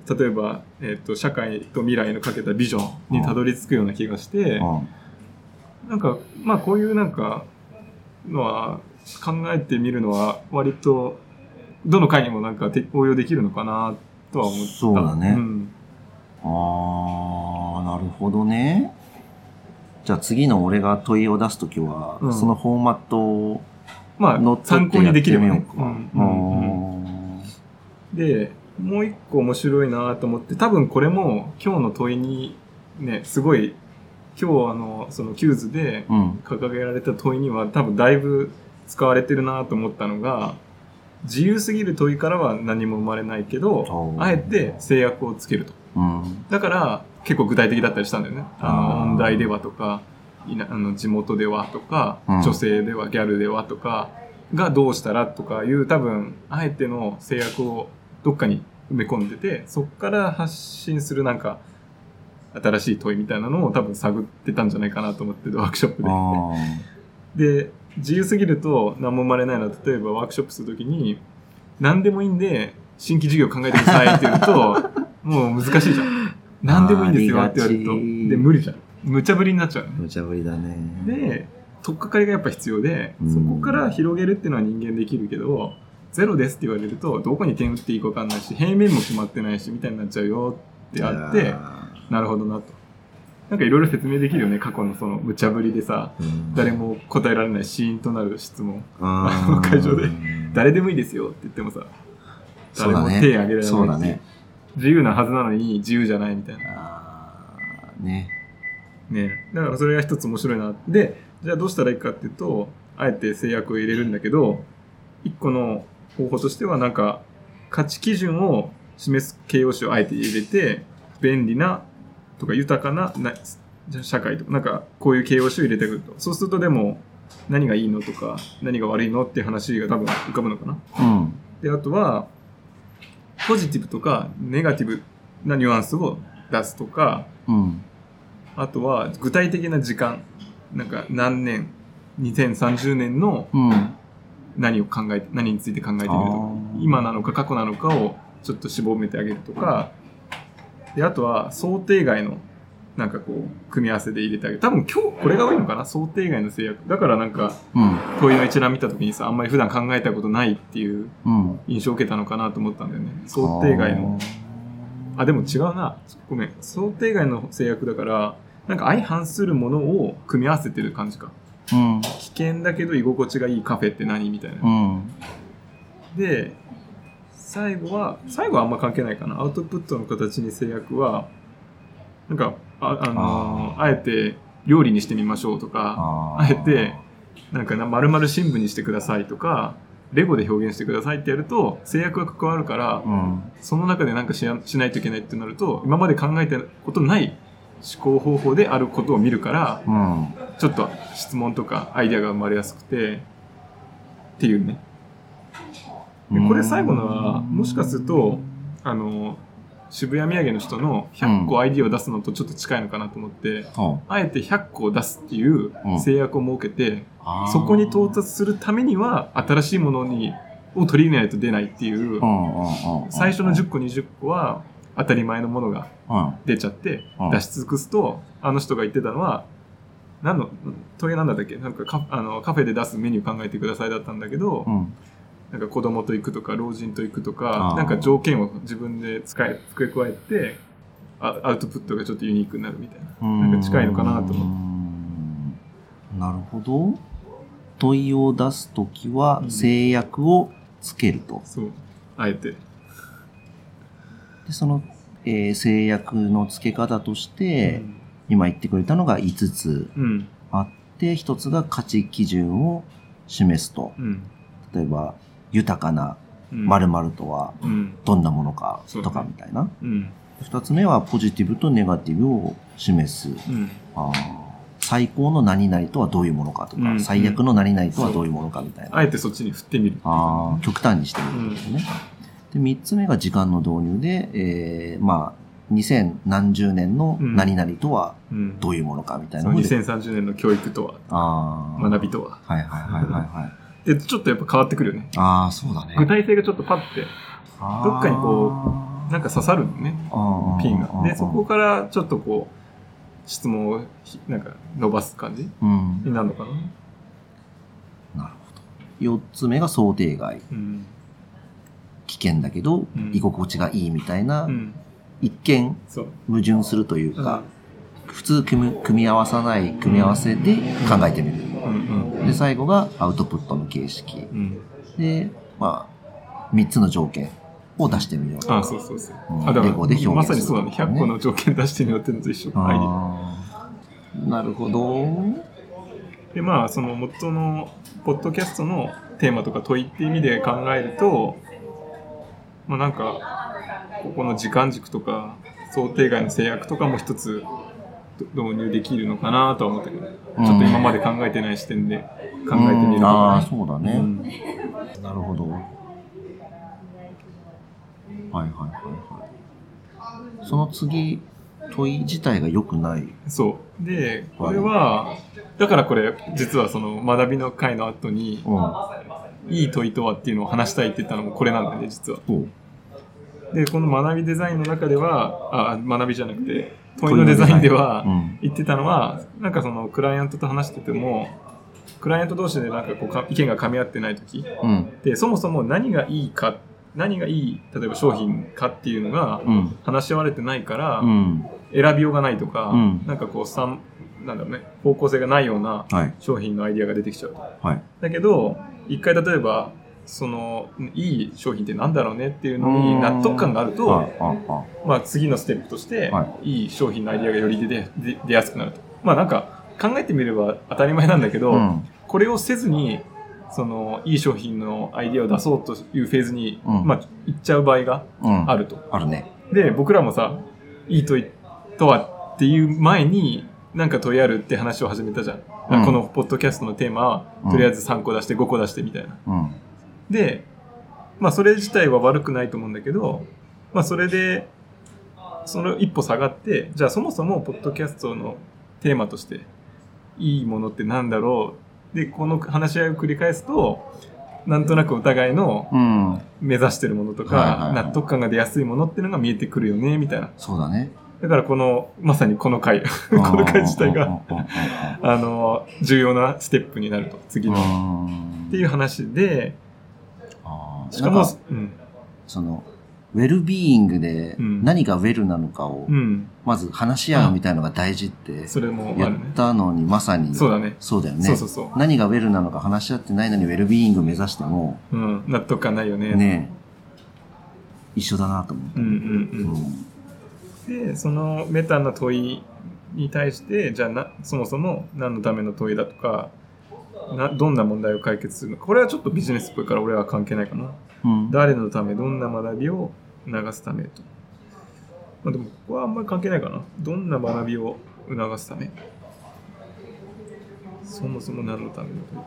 例えば、えっ、と、社会と未来のかけたビジョンにたどり着くような気がして、なんか、まあ、こういうなんか、のは、考えてみるのは、割と、どの回にもなんかて応用できるのかな、とは思った。そうだね。ん。ああ、なるほどね。じゃあ次の俺が問いを出すときは、うん。そのフォーマットをまあ、参考にできればか。うんうんうんで、もう一個面白いなと思って、多分これも今日の問いにね、すごい、今日あの、そのキューズでうん。掲げられた問いには多分だいぶ使われてるなと思ったのが、自由すぎる問いからは何も生まれないけどあえて制約をつけると。うん。だから結構具体的だったりしたんだよね。あの、音大ではとか、いなあの地元ではとか、うん女性ではギャルではとか、がどうしたらとかいう多分、あえての制約をどっかに埋め込んでて、そこから発信するなんか、新しい問いみたいなのを多分探ってたんじゃないかなと思ってワークショップで。あで、自由すぎると何も生まれないのは、例えばワークショップするときに、何でもいいんで、新規事業考えてくださいって言うと、[LAUGHS] もう難しいじゃん。何でもいいんですよって言われると。で、無理じゃん。無茶ぶりになっちゃうあ、無茶ぶりだね。で、取っかかりがやっぱ必要で、うんそこから広げるっていうのは人間できるけど、ゼロですって言われると、どこに点打っていいか分かんないし、平面も決まってないし、みたいになっちゃうよってあって、なるほどなと。なんかいろいろ説明できるよね、過去のその無茶ぶりでさ、うん誰も答えられないシーンとなる質問。会場で誰でもいいですよって言ってもさ、誰も手挙げられないしそうだね。自由なはずなのに自由じゃないみたいな。ね。ね。だからそれが一つ面白いな。で、じゃあどうしたらいいかっていうと、あえて制約を入れるんだけど、一個の方法としてはなんか、価値基準を示す形容詞をあえて入れて、便利なとか豊かな社会とか、なんかこういう形容詞を入れてくると。そうするとでも、何がいいのとか、何が悪いのっていう話が多分浮かぶのかな。うん。で、あとは、ポジティブとかネガティブなニュアンスを出すとか、うん。あとは具体的な時間、なんか何年、2030年のうん。何を考えて、何について考えてみるとか今なのか過去なのかをちょっと絞めてあげるとか、で、あとは想定外のなんかこう、組み合わせで入れてあげる。多分今日これが多いのかな？想定外の制約。だからなんか、うん。問いの一覧見た時にさ、あんまり普段考えたことないっていううん。印象を受けたのかなと思ったんだよね。想定外の。あ、でも違うな。ごめん。想定外の制約だから、なんか相反するものを組み合わせてる感じか。うん。危険だけど居心地がいいカフェって何みたいな。うん。で、最後は、最後はあんま関係ないかな。アウトプットの形に制約は、なんか、あ、あのーあえて料理にしてみましょうとか、ああえて、なんかな、丸々新聞にしてくださいとか、レゴで表現してくださいってやると、制約が関わるから、うん。その中でなんかしやしないといけないってなると、今まで考えたことない思考方法であることを見るから、うん。ちょっと質問とかアイデアが生まれやすくて、っていうね。でこれ最後のは、もしかすると、あの、渋谷土産の人の100個アイディアを出すのとちょっと近いのかなと思って、はあえて100個を出すっていううん。制約を設けて、あそこに到達するためには、新しいものに、を取り入れないと出ないっていう、うんうんうんうん。最初の10個、20個は、当たり前のものがうん。出ちゃってうん。出し尽くすとあの人が言ってたのは何の問いなんだったっけ？なんかカあのカフェで出すメニュー考えてくださいだったんだけど、うん。なんか子供と行くとか老人と行くとかなんか条件を自分で使い付け加えてあアウトプットがちょっとユニークになるみたいななんか近いのかなと思って。なるほど。問いを出すときはうん制約をつけると。そうあえてで、その、えー制約の付け方として、今言ってくれたのが5つうん。あって、1つが価値基準を示すと。うん。例えば、豊かなとはうん。どんなものかとかみたいな。うん。2つ目はポジティブとネガティブを示す。うん。あー最高の何々とはどういうものかとか、うん。最悪の何々とはどういうものかみたいな。あえてそっちに振ってみる。あー極端にしてみるんですね。で、3つ目が時間の導入で、えー、まあ、2000何十年の何々とはうんどういうものかみたいそのなので。2030年の教育とはあー学びとははいはいはいはいはい。で [LAUGHS] ちょっとやっぱ変わってくるよねああ、そうだね。具体性がちょっとパッてどっかにこうなんか刺さるのねピンがでそこからちょっとこう質問をひなんか伸ばす感じうん。になるのかななるほど。4つ目が想定外。うん危険だけどうん、居心地がいいみたいな、うん一見矛盾するというか、普通組み合わさない組み合わせで考えてみる。うんうんで、最後がアウトプットの形式。うん。で、まあ、3つの条件を出してみよう。あそうそうそう。うんレゴで表現するまさにそうだね。100個の条件出してみようっていうのと一緒。なるほど。で、まあ、その元の、ポッドキャストのテーマとか問いっていう意味で考えると、まあなんか、ここの時間軸とか、想定外の制約とかも一つど導入できるのかなとは思ったけど、ちょっと今まで考えてない視点で考えてみるとああ、かそうだね。うんなるほど。はいはいはいはい。その次、問い自体が良くない。そう。で、これは、だからこれ、実はその学びの会の後に、うん。いい問いとはっていうのを話したいって言ったのもこれなんだよね、実は。そう。で、この学びデザインの中では、あ、学びじゃなくて、問いのデザインではうん。言ってたのは、なんかそのクライアントと話してても、クライアント同士でなんかこうか意見が噛み合ってない時うん。で、そもそも何がいいか、何がいい、例えば商品かっていうのがうん。話し合われてないから、うん。選びようがないとか、うんなんかこう、三なんだろうね、方向性がないようなはい。商品のアイディアが出てきちゃう。はい。だけど、一回例えば、その、いい商品ってなんだろうねっていうのに納得感があるあと、まあ次のステップとしては、いい商品のアイディアがより出て出出やすくなると。まあなんか、考えてみれば当たり前なんだけど、うん。これをせずに、その、いい商品のアイディアを出そうというフェーズに、うんまあ、行っちゃう場合がうん。あると。あるね。で、僕らもさ、いい問いとはっていう前に、なんか問いあるって話を始めたじゃん。うんこのポッドキャストのテーマは、うんとりあえず3個出して5個出してみたいな。うん。で、まあそれ自体は悪くないと思うんだけど、まあそれで、その一歩下がって、じゃあそもそもポッドキャストのテーマとして、いいものってなんだろう？で、この話し合いを繰り返すと、なんとなくお互いのうん。目指してるものとか納得感が出やすいものっていうのが見えてくるよね、みたいな。そうだね。だからこの、まさにこの回、この回自体が、あの、重要なステップになると、次の。っていう話で、しかもうん、その、ウェルビーイングでうん何がウェルなのかをう、ん、まず話し合うみたいのが大事ってそれもあ言っ。たのに、まさに、そうだね。そうだよね。そうそうそう。何がウェルなのか話し合ってないのにウェルビーイング目指しても、うん、納得感ないよね。ね一緒だなと思って。うんうんううん。で、そのメタな問いに対して、じゃあな、そもそも何のための問いだとか、などんな問題を解決するのか。これはちょっとビジネスっぽいから俺は関係ないかな。うん誰のため、どんな学びを促すためと。まあ、でも、ここはあんまり関係ないかな。どんな学びを促すため。そもそも何のための問い。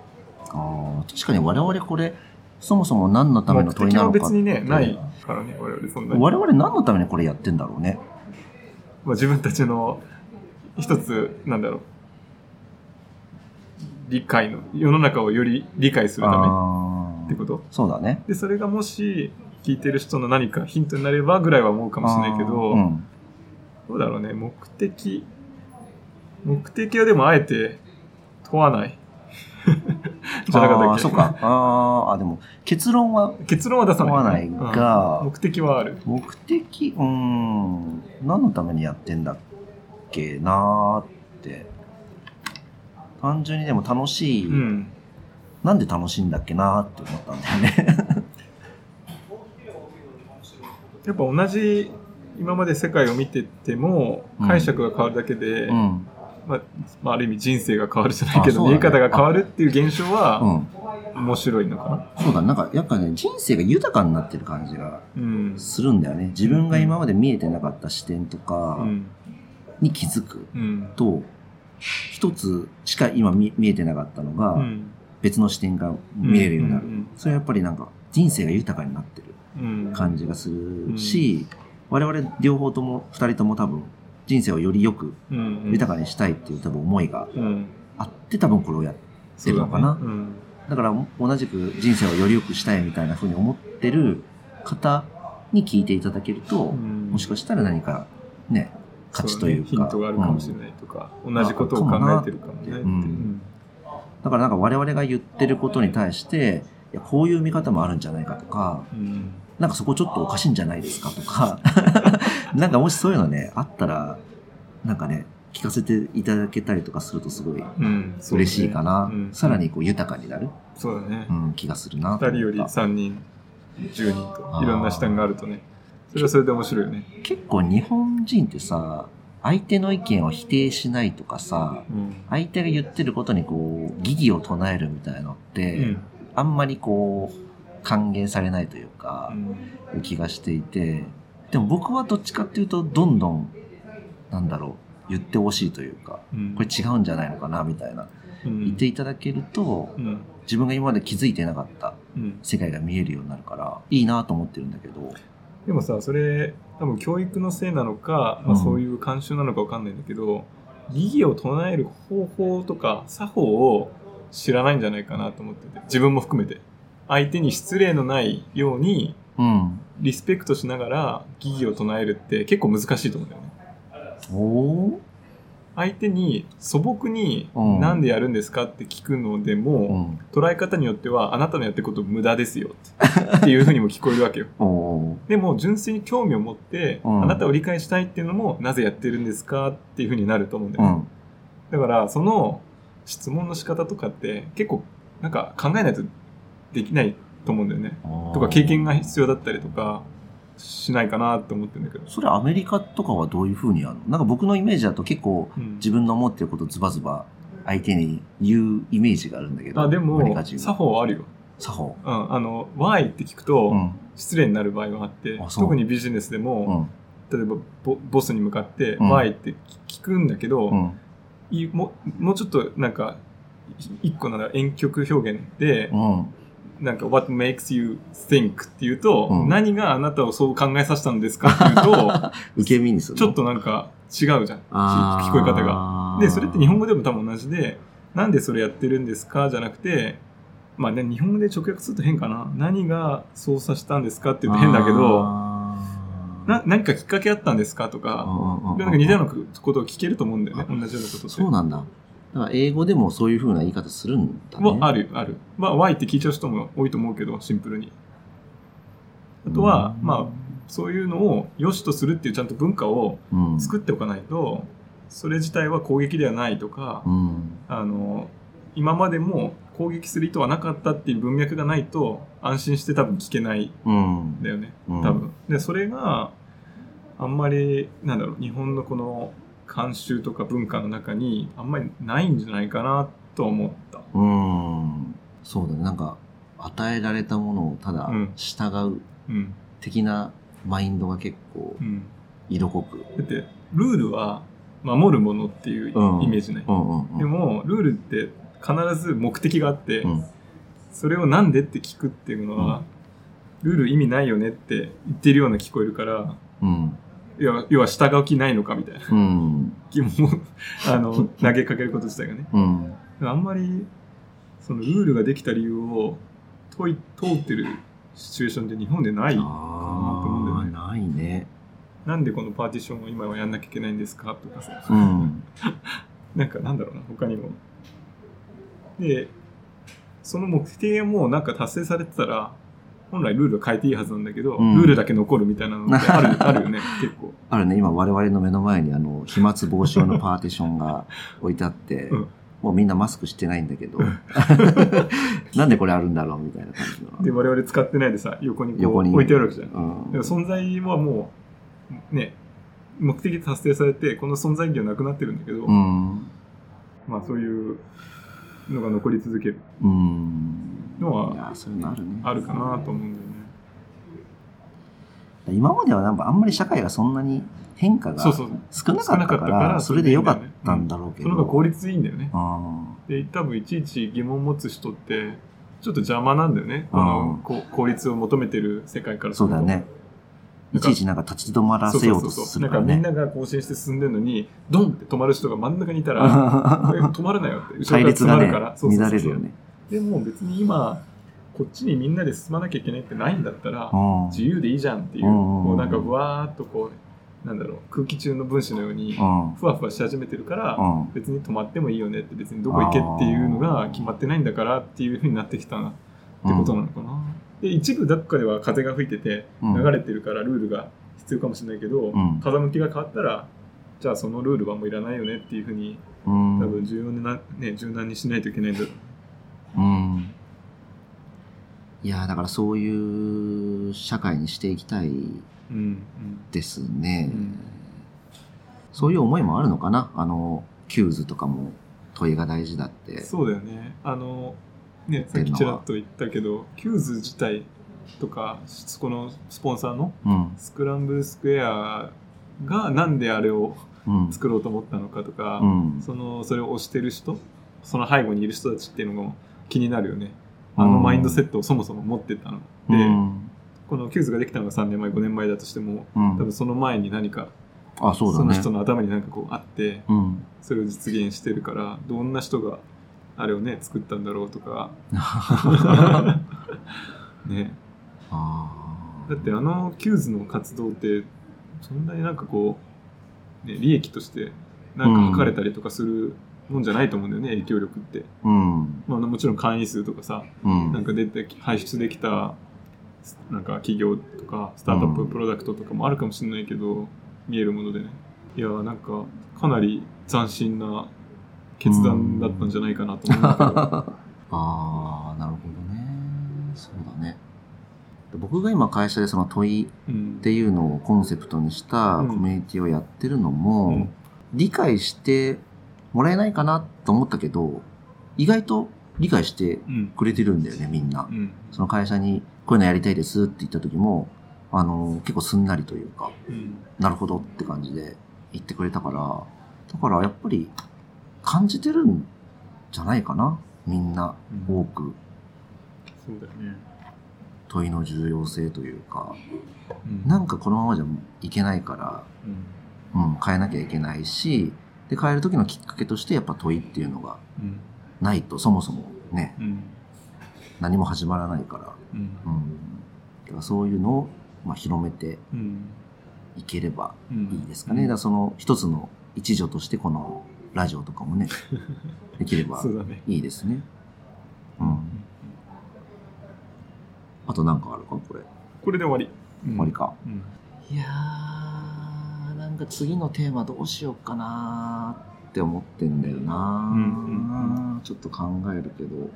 あー確かに我々これ、そもそも何のための問いなのか別にね、ないからね、我々そんなに。我々何のためにこれやってんだろうね。まあ、自分たちの一つ、なんだろう、理解の、世の中をより理解するためってこと？そうだね。で、それがもし、聞いてる人の何かヒントになればぐらいは思うかもしれないけど、うんどうだろうね、目的、目的はでもあえて問わない。[LAUGHS] じゃなかったっけ？そうか。あーあ、でも結論は結論は出さない、問わないがうん目的はある。目的、うーん、何のためにやってんだっけなーって。単純にでも楽しい、うん。なんで楽しいんだっけなーって思ったんだよね。[LAUGHS] やっぱ同じ今まで世界を見ててもうん解釈が変わるだけで、うん。まあ、まあ、ある意味人生が変わるじゃないけど、ね見え方が変わるっていう現象うはん。面白いのかな？そうだ、なんかやっぱね、人生が豊かになってる感じがうん。するんだよね。自分が今まで見えてなかった視点とうかん。に気づくうん。と、一つしか今見見えてなかったのが、うん。別の視点が見れるようになる。うんそれはやっぱりなんか人生が豊かになってるうん。感じがするし、我々両方とも二人とも多分人生をよりよくうん。豊かにしたいっていう多分思いがうん。あって多分これをやってるのかなうん。だから同じく人生をより良くしたいみたいな風に思ってる方に聞いていただけると、うんもしかしたら何かね価値というか。そねヒントがあるかもしれないとか、同じことを考えてるかもねって。う。ん。うん。だからなんか我々が言ってることに対していやこういう見方もあるんじゃないかとかうん。なんかそこちょっとおかしいんじゃないですかとか [LAUGHS] なんかもしそういうのねあったらなんかね聞かせていただけたりとかするとすごい嬉しいかな、うん。さらにこう豊かになる、そうだね。う。ん、気がするなと二思った。人より三人、十人といろんな視点があるとね、それはそれで面白いよね。結構日本人ってさ相手の意見を否定しないとかさうん。相手が言ってることにこう疑義を唱えるみたいのって、うん。あんまりこう還元されないというかう、ん気がしていてでも僕はどっちかっていうとどんどんなんだろう言ってほしいというかうんこれ違うんじゃないのかなみたいなうん言っていただけるとうん。自分が今まで気づいてなかったうん。世界が見えるようになるからいいなと思ってるんだけどでもさ、それ、多分教育のせいなのか、まあ、うんそういう慣習なのかわかんないんだけど、疑義を唱える方法とか作法を知らないんじゃないかなと思ってて、自分も含めて。相手に失礼のないように、うんリスペクトしながら疑義を唱えるって結構難しいと思うんだよね。おー相手に素朴にうん。なんでやるんですかって聞くのでも、うん。捉え方によってはあなたのやってること無駄ですよっていうふうにも聞こえるわけよ。[LAUGHS] でも純粋に興味を持って、うん。あなたを理解したいっていうのもなぜやってるんですかっていうふうになると思うんだよね。うん。だからその質問の仕方とかって結構なんか考えないとできないと思うんだよね。とか経験が必要だったりとかしないかなって思ってるんだけど。それアメリカとかはどういうふうにやるの？なんか僕のイメージだと結構うん。自分の思ってることをズバズバ相手に言うイメージがあるんだけどあでも作法はあるよ。作法？うん、あの Y って聞くと、うん。失礼になる場合があってう。特にビジネスでうも、ん。例えばボボスに向かって「うん。Why?」って聞くんだけど、うん。いももうちょっとなんかい一個なら婉曲表現で、うんなんか「What makes you think?」っていうと、うん何があなたをそう考えさせたんですかっていうと [LAUGHS] 受け身にするちょっとなんか違うじゃん聞聞こえ方が。でそれって日本語でも多分同じで「なんでそれやってるんですか?」じゃなくてまあね日本語で直訳すると変かな何が操作したんですかって言うと変だけどな何かきっかけあったんですかとか、なんか似たようなことを聞けると思うんだよね、同じようなことって。そうなんだだから英語でもそういうふうな言い方するんだねはある、ある。まあ、Y って聞いちゃう人も多いと思うけど、シンプルに。あとは、うんまあ、そういうのを良しとするっていうちゃんと文化をうん作っておかないと、それ自体は攻撃ではないとか、うんあの、今までも攻撃する意図はなかったっていう文脈がないと、安心して多分聞けないうんんだよね。うん多分。で、それがあんまり、なんだろう、日本のこの慣習とか文化の中にあんまりないんじゃないかなと思った。うん。そうだね。なんか与えられたものをただうん。従ううん。的なマインドが結構うん。色濃く、だって、ルールは守るものっていううん。イメージね。うんうんうん、でも、ルールって必ず目的があって、うん。それをなんでって聞くっていうのは、ルール意味ないよねって言ってるような聞こえるから、うん要は要は従う気ないのかみたいなうん疑問をあの [LAUGHS] 投げかけること自体がね。うんあんまりそのルールができた理由を問い通ってるシチュエーションって日本でないかなと思うんだよね。ないね。なんでこのパーティションを今はやんなきゃいけないんですかとかさ。うん。[LAUGHS] なんかなんだろうな、他にも。で、その目的がもうなんか達成されてたら、本来ルールを変えていいはずなんだけど、うんルールだけ残るみたいなのってある [LAUGHS] あるよね、結構。あるね、今我々の目の前にあの、飛沫防止用の [LAUGHS] パーティションが置いてあって、うんもうみんなマスクしてないんだけど、[LAUGHS] なんでこれあるんだろうみたいな感じの。で、我々使ってないでさ、横にこう横に置いてあるわけじゃん。うん存在はもう、ね、目的達成されて、この存在意義はなくなってるんだけど、うん。まあそういうのが残り続けるうん。のはそういうのあるね。あるかなと思うんだよね。今まではなんかあんまり社会がそんなに変化が。少なかったから、それでよかったんだろうけど。その方が効率いいんだよね。あで、多分いちいち疑問を持つ人って、ちょっと邪魔なんだよね。この効率を求めてる世界からそうだよね。いちいちなんか立ち止まらせようとするからね。なんかみんなが更新して進んでるのに、ドンって止まる人が真ん中にいたら、[LAUGHS] え止まるなよって。後ろ隊から詰まるから。、乱れるよね。でも別に今、こっちにみんなで進まなきゃいけないってないんだったら、うん。自由でいいじゃんっていう、うんこうなんかふわーっとこう、なんだろう、空気中の分子のように、うん。ふわふわし始めてるから、うん。別に止まってもいいよねって、別にどこ行けっていうのが決まってないんだからっていうふうになってきたなってことなのかな。で、一部どっかでは風が吹いてて、うん。流れてるからルールが必要かもしれないけど、うん。風向きが変わったら、じゃあそのルールはもういらないよねっていうふうに、うん。多分重要な、ね、柔軟にしないといけないんだろう。うん。いやだからそういう社会にしていきたいうん、ですね、うん。そういう思いもあるのかな？あのキューズとかも問いが大事だって。そうだよね。あの、ね、さっきちらっと言ったけど、キューズ自体とか、このスポンサーのうん。スクランブルスクエアがなんであれをうん。作ろうと思ったのかとか、うん。その、それを推してる人、その背後にいる人たちっていうのも気になるよね。あうんのマインドセットをそもそも持ってたの。で、うんこのキューズができたのが3年前、5年前だとしても、うん多分その前に何か、あそうだねの人の頭に何かこうあって、うんそれを実現してるから、どんな人があれをね、作ったんだろうとか、[LAUGHS] ね。あだってあのキューズの活動って、そんなになんかこう、ね、利益として、なんか測れたりとかするもんじゃないと思うんだよね、影響力って。うん。まあもちろん会員数とかさ、うん。なんか出て、排出できた、なんか企業とか、スタートアップうん。プロダクトとかもあるかもしれないけど、見えるものでね。いやーなんか、かなり斬新な決断だったんじゃないかなと思うんだけど。[LAUGHS] ああなるほどね。そうだね。僕が今会社でその問いうん。っていうのをコンセプトにしたうんコミュニティをやってるのも、うん。理解してもらえないかなと思ったけど意外と理解してうん。くれてるんだよねみんなうん。その会社にこういうのやりたいですって言った時もあの結構すんなりというかうん。なるほどって感じで言ってくれたからだからやっぱり感じてるんじゃないかなみんな多くそうだよね。問いの重要性というかうんなんかこのままじゃいけないからうん。うん、変えなきゃいけないし、で、変える時のきっかけとしてやっぱ問いっていうのがうん。ないとそもそもね、うん。何も始まらないから、うん。うん。だからそういうのを、まあ、広めてうん。いければうんいいですかね。だからその一つの一助としてこのラジオとかもね、[LAUGHS] できれば。いいですね。うん。あとなんかあるか？これ。これで終わり。終わりか。うん。いやか次のテーマどうしようかなーって思ってんだよな、うんうんちょっと考えるけど。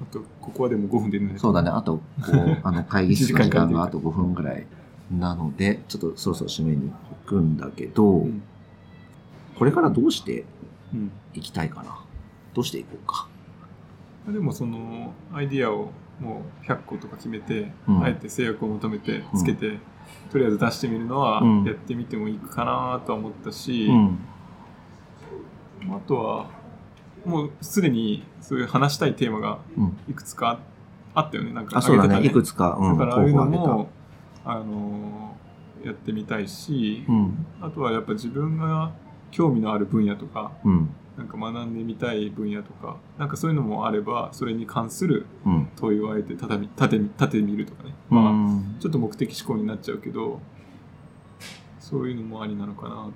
あと、ここはでも5分でね。そうだね、あと、こう、[LAUGHS] あの、会議室の時間間があと5分ぐらいなので、ちょっとそろそろ締めに行くんだけど、うん。これからどうしてうん。いきたいかな？どうしていこうか？でもそのアイディアをもう100個とか決めて、うんあえて制約を求めてつけて、とりあえず出してみるのはうんやってみてもいいかなとは思ったし、うん。あとはもうすでにそういう話したいテーマがうん。いくつかあったよねなんかあ、げてたね。いくつか、うん、だからああいうの。も、あのーやってみたいし、うん。あとはやっぱ自分が興味のある分野とかうん。なんか学んでみたい分野とかなんかそういうのもあればそれに関するうん。問いをあえて立てみ立ててみるとかね、うまあんちょっと目的思考になっちゃうけどそういうのもありなのかなとか、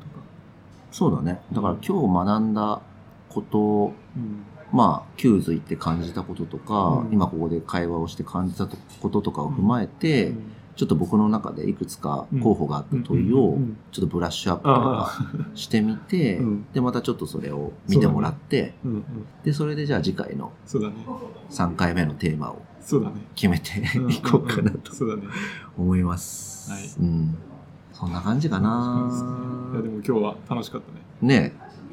そうだね。だから今日学んだこと、うん。まあ、キューズ行って感じたこととか、うん。今ここで会話をして感じたこととかを踏まえて、うんちょっと僕の中でいくつか候補があった問いをちょっとブラッシュアップとかしてみて、うん。で、またちょっとそれを見てもらって、で、それでじゃあ次回のそうだね。3回目のテーマを決めてうんいこうかなと思います。はい。うん。そんな感じかいやでなも今日は楽しかったね。ね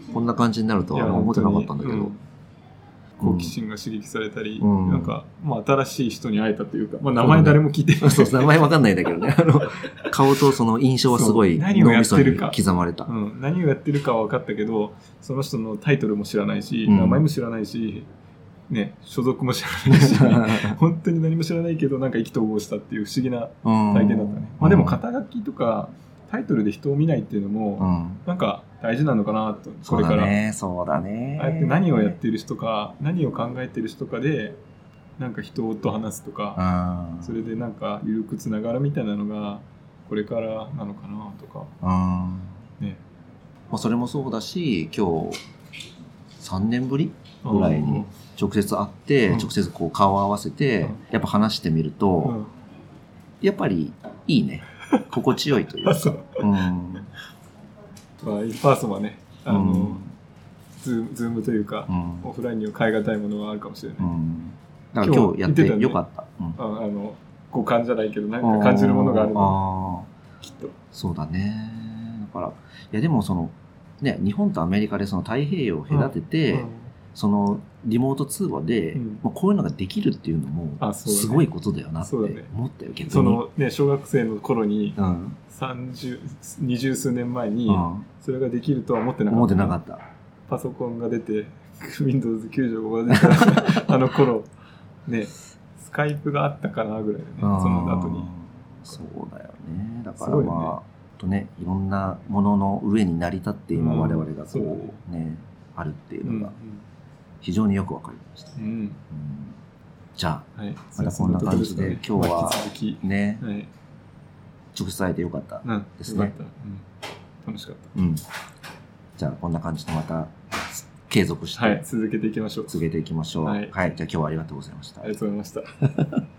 え。こんな感じになるとは思ってなかったんだけど。うん好奇心が刺激されたり、うんなんか、まあ、新しい人に会えたというか、まあ、名前誰も聞いてない。[LAUGHS] そう、名前わかんないんだけどね。[LAUGHS] あの、顔とその印象はすごい何をやってるか刻まれた。うん、何をやってるかは分かったけど、その人のタイトルも知らないし、うん名前も知らないし、ね、所属も知らないし、[LAUGHS] 本当に何も知らないけど、なんか意気投合したっていう不思議な体験だったね。まあでも、肩書きとか、タイトルで人を見ないっていうのうも、ん。なんか大事なのかなと、そこれから。そうだね。ああやって何をやってる人か、何を考えてる人かで、なんか人と話すとか、うん。それでなんか緩くつながるみたいなのが、これからなのかなとか、うん。まね。あ、それもそうだし、今日、3年ぶりぐらいに直接会って、うん直接こう顔を合わせて、うんやっぱ話してみるうと、ん。やっぱりいいね。心地よいという [LAUGHS] あ、か。そう。うん。まあ、パーソンはね、あの、うんズームズームというか、うんオフラインには変え難いものがあるかもしれない。うん。だから今日やってよかった。うんああの、五感じゃないけど、何か感じるものがあるの、きっと。そうだね。だから、いやでもその、ね、日本とアメリカでその太平洋を隔てて、うんそのリモート通話で、うん。まあ、こういうのができるっていうのもすごいことだよなって思ったよ、逆に。そのね、小学生の頃に、うん、三十、二十数年前にう、ん、それができるとは思ってなかった。思ってなかった。パソコンが出て、[LAUGHS] Windows 95が出た [LAUGHS] あの頃、ね、スカイプがあったかなぐらいでね、その後に。そうだよね。だからまあ、とね、いろんなものの上に成り立って今うん。我々がそうねうね、あるっていううん。のが非常によくわかりました。うん。じゃはい。またこんな感じで今日はねはい。直接会えてよかった。うん。ですね。楽しかっうん。じゃあこんな感じでまた継続した。はい。て続けていきましょう。続けていきましょう。ははいい。じゃあ今日はありがとうございましたあ。りがとうございました。